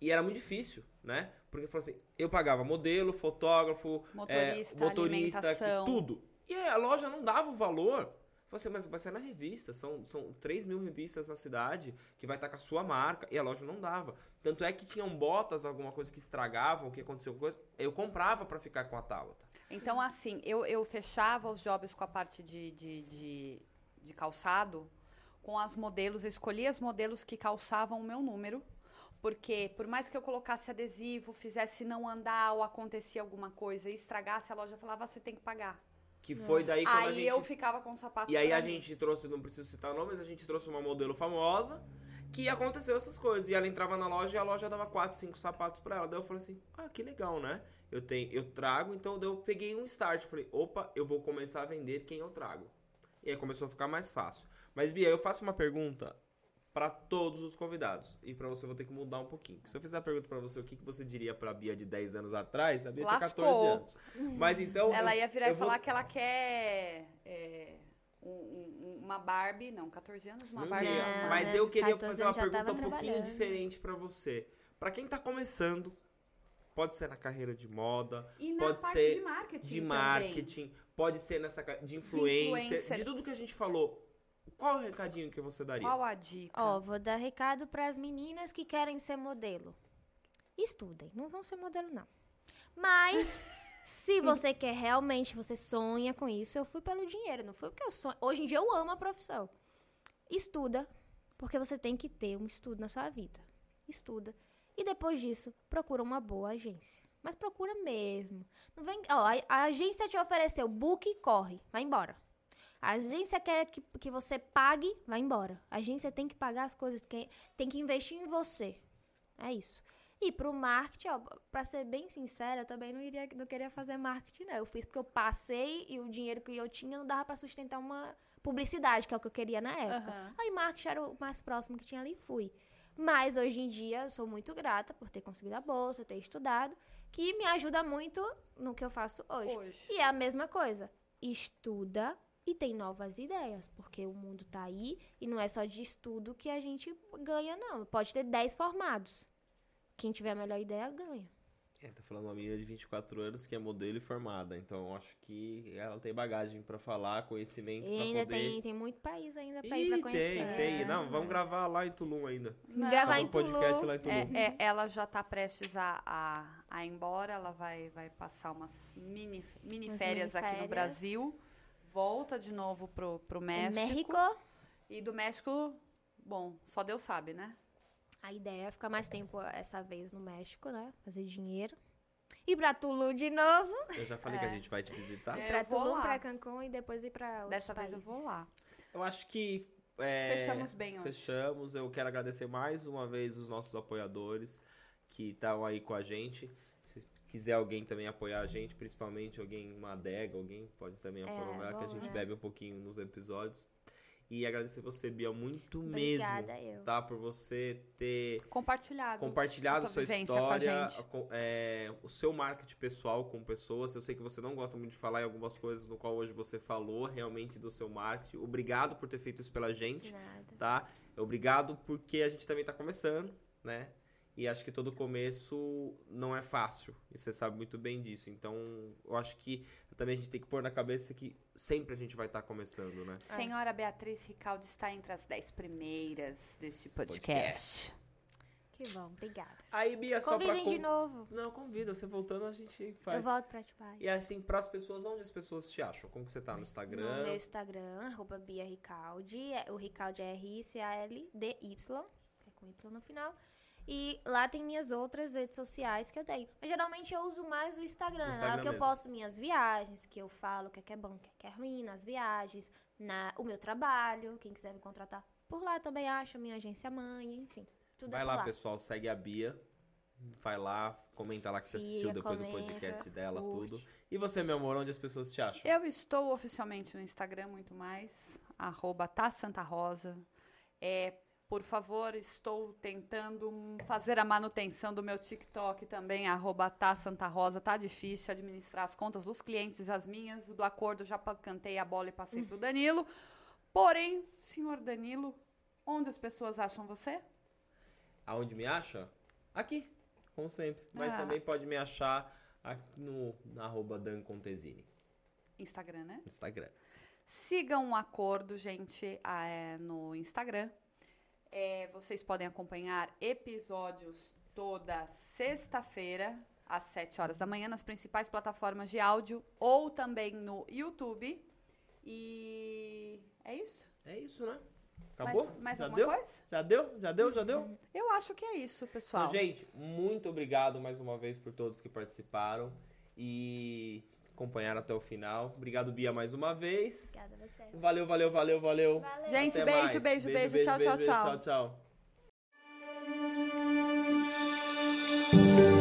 E era muito difícil, né? Porque falou assim, eu pagava modelo, fotógrafo, Motorista, é, motorista, tudo. E a loja não dava o valor. Falei assim, mas vai ser na revista, são, são 3 mil revistas na cidade que vai estar com a sua marca. E a loja não dava. Tanto é que tinham botas, alguma coisa que estragavam, que aconteceu com coisa. Eu comprava para ficar com a Tabata. Então, assim, eu, eu fechava os jobs com a parte de, de, de, de calçado, com as modelos, eu escolhia as modelos que calçavam o meu número, porque por mais que eu colocasse adesivo, fizesse não andar ou acontecia alguma coisa e estragasse, a loja falava, você tem que pagar. Que foi daí quando Aí a gente... eu ficava com sapatos E aí a mim. gente trouxe, não preciso citar nomes, a gente trouxe uma modelo famosa que aconteceu essas coisas. E ela entrava na loja e a loja dava 4, 5 sapatos pra ela. Daí eu falei assim: ah, que legal, né? Eu, tenho, eu trago, então eu peguei um start. Falei: opa, eu vou começar a vender quem eu trago. E aí começou a ficar mais fácil. Mas, Bia, eu faço uma pergunta pra todos os convidados. E pra você eu vou ter que mudar um pouquinho. Se eu fizer a pergunta pra você, o que, que você diria pra Bia de 10 anos atrás? A Bia tinha 14 Lascou. anos. Mas então. Ela eu- ia virar e vou- falar que ela quer é, um- um- uma Barbie, não, 14 anos, uma Não Barbie. uma- mas eu queria 14 fazer uma pergunta um pouquinho diferente pra você. Pra quem tá começando, pode ser na carreira de moda, E na pode parte ser de marketing de marketing, pode ser nessa de influencer, de, influencer. tudo que a gente falou. Qual o recadinho que você daria? Qual a dica? Ó, vou dar recado para as meninas que querem ser modelo. Estudem, não vão ser modelo não. Mas se você quer realmente, você sonha com isso, eu fui pelo dinheiro, não foi porque eu sonho. Hoje em dia eu amo a profissão. Estuda, porque você tem que ter um estudo na sua vida. Estuda. E depois disso, procura uma boa agência. Mas procura mesmo. Não vem, ó, a, a agência te ofereceu book, corre, vai embora. A agência quer que, que você pague, vai embora. A agência tem que pagar as coisas, que- tem que investir em você. É isso. E pro marketing, ó, pra ser bem sincera, eu também não, iria, não queria fazer marketing, não. Eu fiz porque eu passei e o dinheiro que eu tinha não dava pra sustentar uma publicidade, que é o que eu queria na época. Aham. Aí marketing era o mais próximo que tinha ali e fui. Mas hoje em dia eu sou muito grata por ter conseguido a bolsa, ter estudado, que me ajuda muito no que eu faço hoje. Hoje. E é a mesma coisa. Estuda e tem novas ideias, porque o mundo tá aí e não é só de estudo que a gente ganha, não. Pode ter 10 formados. Quem tiver a melhor ideia ganha. É, tá falando uma menina de 24 anos que é modelo e formada, então eu acho que ela tem bagagem pra falar, conhecimento E pra ainda poder... tem, tem muito país ainda pra ir pra conhecer. tem, tem. É, Não, vamos gravar lá em Tulum ainda. Não. Gravar Fazer em um podcast Tulum. lá em Tulum. É, é, ela já está prestes a, a, a ir embora, ela vai, vai passar umas mini, mini Umas férias aqui no. Brasil, volta de novo pro, pro México. México, E do México, bom, só Deus sabe, né? a ideia é ficar mais tempo essa vez no México, né? Fazer dinheiro. Ir pra Tulum de novo. Eu já falei que a gente vai te visitar. É, pra eu vou Tulum, lá. pra Cancún e depois ir pra outros Dessa vez eu vou lá. Eu acho que. é, Fechamos bem hoje. Fechamos. Eu quero agradecer mais uma vez os nossos apoiadores que estão aí com a gente. Se quiser alguém também apoiar a gente, principalmente alguém, uma adega, alguém pode também É, apoiar, que a gente né? bebe um pouquinho nos episódios. E agradecer você, Bia, muito mesmo, Obrigada, eu. tá? Por você ter Compartilhado. compartilhado sua história, com- é, o seu marketing pessoal com pessoas. Eu sei que você não gosta muito de falar em algumas coisas no qual hoje você falou realmente do seu marketing. Obrigado por ter feito isso pela gente, tá? Obrigado porque a gente também tá começando, né? E acho que todo começo não é fácil. E você sabe muito bem disso. Então, eu acho que também a gente tem que pôr na cabeça que sempre a gente vai estar começando, né? Senhora Beatriz Ricaldi está entre as dez primeiras deste podcast. Que bom, obrigada. Aí, Bia, só pra... Convidem de novo. Não, convida. Você voltando, a gente faz. Eu volto pra Atibaia. E assim, pras pessoas, onde as pessoas te acham? Como que você tá no Instagram? No meu Instagram, arroba Bia Ricaldi. é- O Ricaldi é R-I-C-A-L-D-Y, é com Y no final. E lá tem minhas outras redes sociais que eu tenho. Mas geralmente eu uso mais o Instagram, O né? Instagram que eu posto minhas viagens, que eu falo o que é que é bom, o que é que é ruim nas viagens, na, o meu trabalho, quem quiser me contratar. Por lá também acha minha agência mãe, enfim. Tudo Vai é lá, lá. pessoal, segue a Bia. Vai lá, comenta lá que você assistiu depois do comenta, podcast dela, curte. tudo. E você, meu amor, onde as pessoas te acham? Eu estou oficialmente no Instagram muito mais, arroba tá Santa Rosa. É, por favor, estou tentando fazer a manutenção do meu TikTok também, arroba tá Santa Rosa. Tá difícil administrar as contas dos clientes, as minhas. Do acordo já cantei a bola e passei pro Danilo. Porém, senhor Danilo, onde as pessoas acham você? Aonde me acha? Aqui, como sempre. Mas Ah. também pode me achar aqui no na arroba Dan Contesini, Instagram, né? Instagram. Sigam o acordo, gente, ah, é, no Instagram. É, vocês podem acompanhar episódios toda sexta-feira, às 7 horas da manhã, nas principais plataformas de áudio ou também no YouTube. E é isso? É isso, né? Acabou? Mais, mais Já alguma deu? coisa? Já deu? Já deu? Já deu? Eu acho que é isso, pessoal. Então, gente, muito obrigado mais uma vez por todos que participaram e acompanharam até o final. Obrigado, Bia, mais uma vez. Obrigada a você. Valeu, valeu, valeu, valeu. Valeu. Gente, beijo, mais. beijo, beijo. Tchau, tchau, tchau. Tchau, tchau.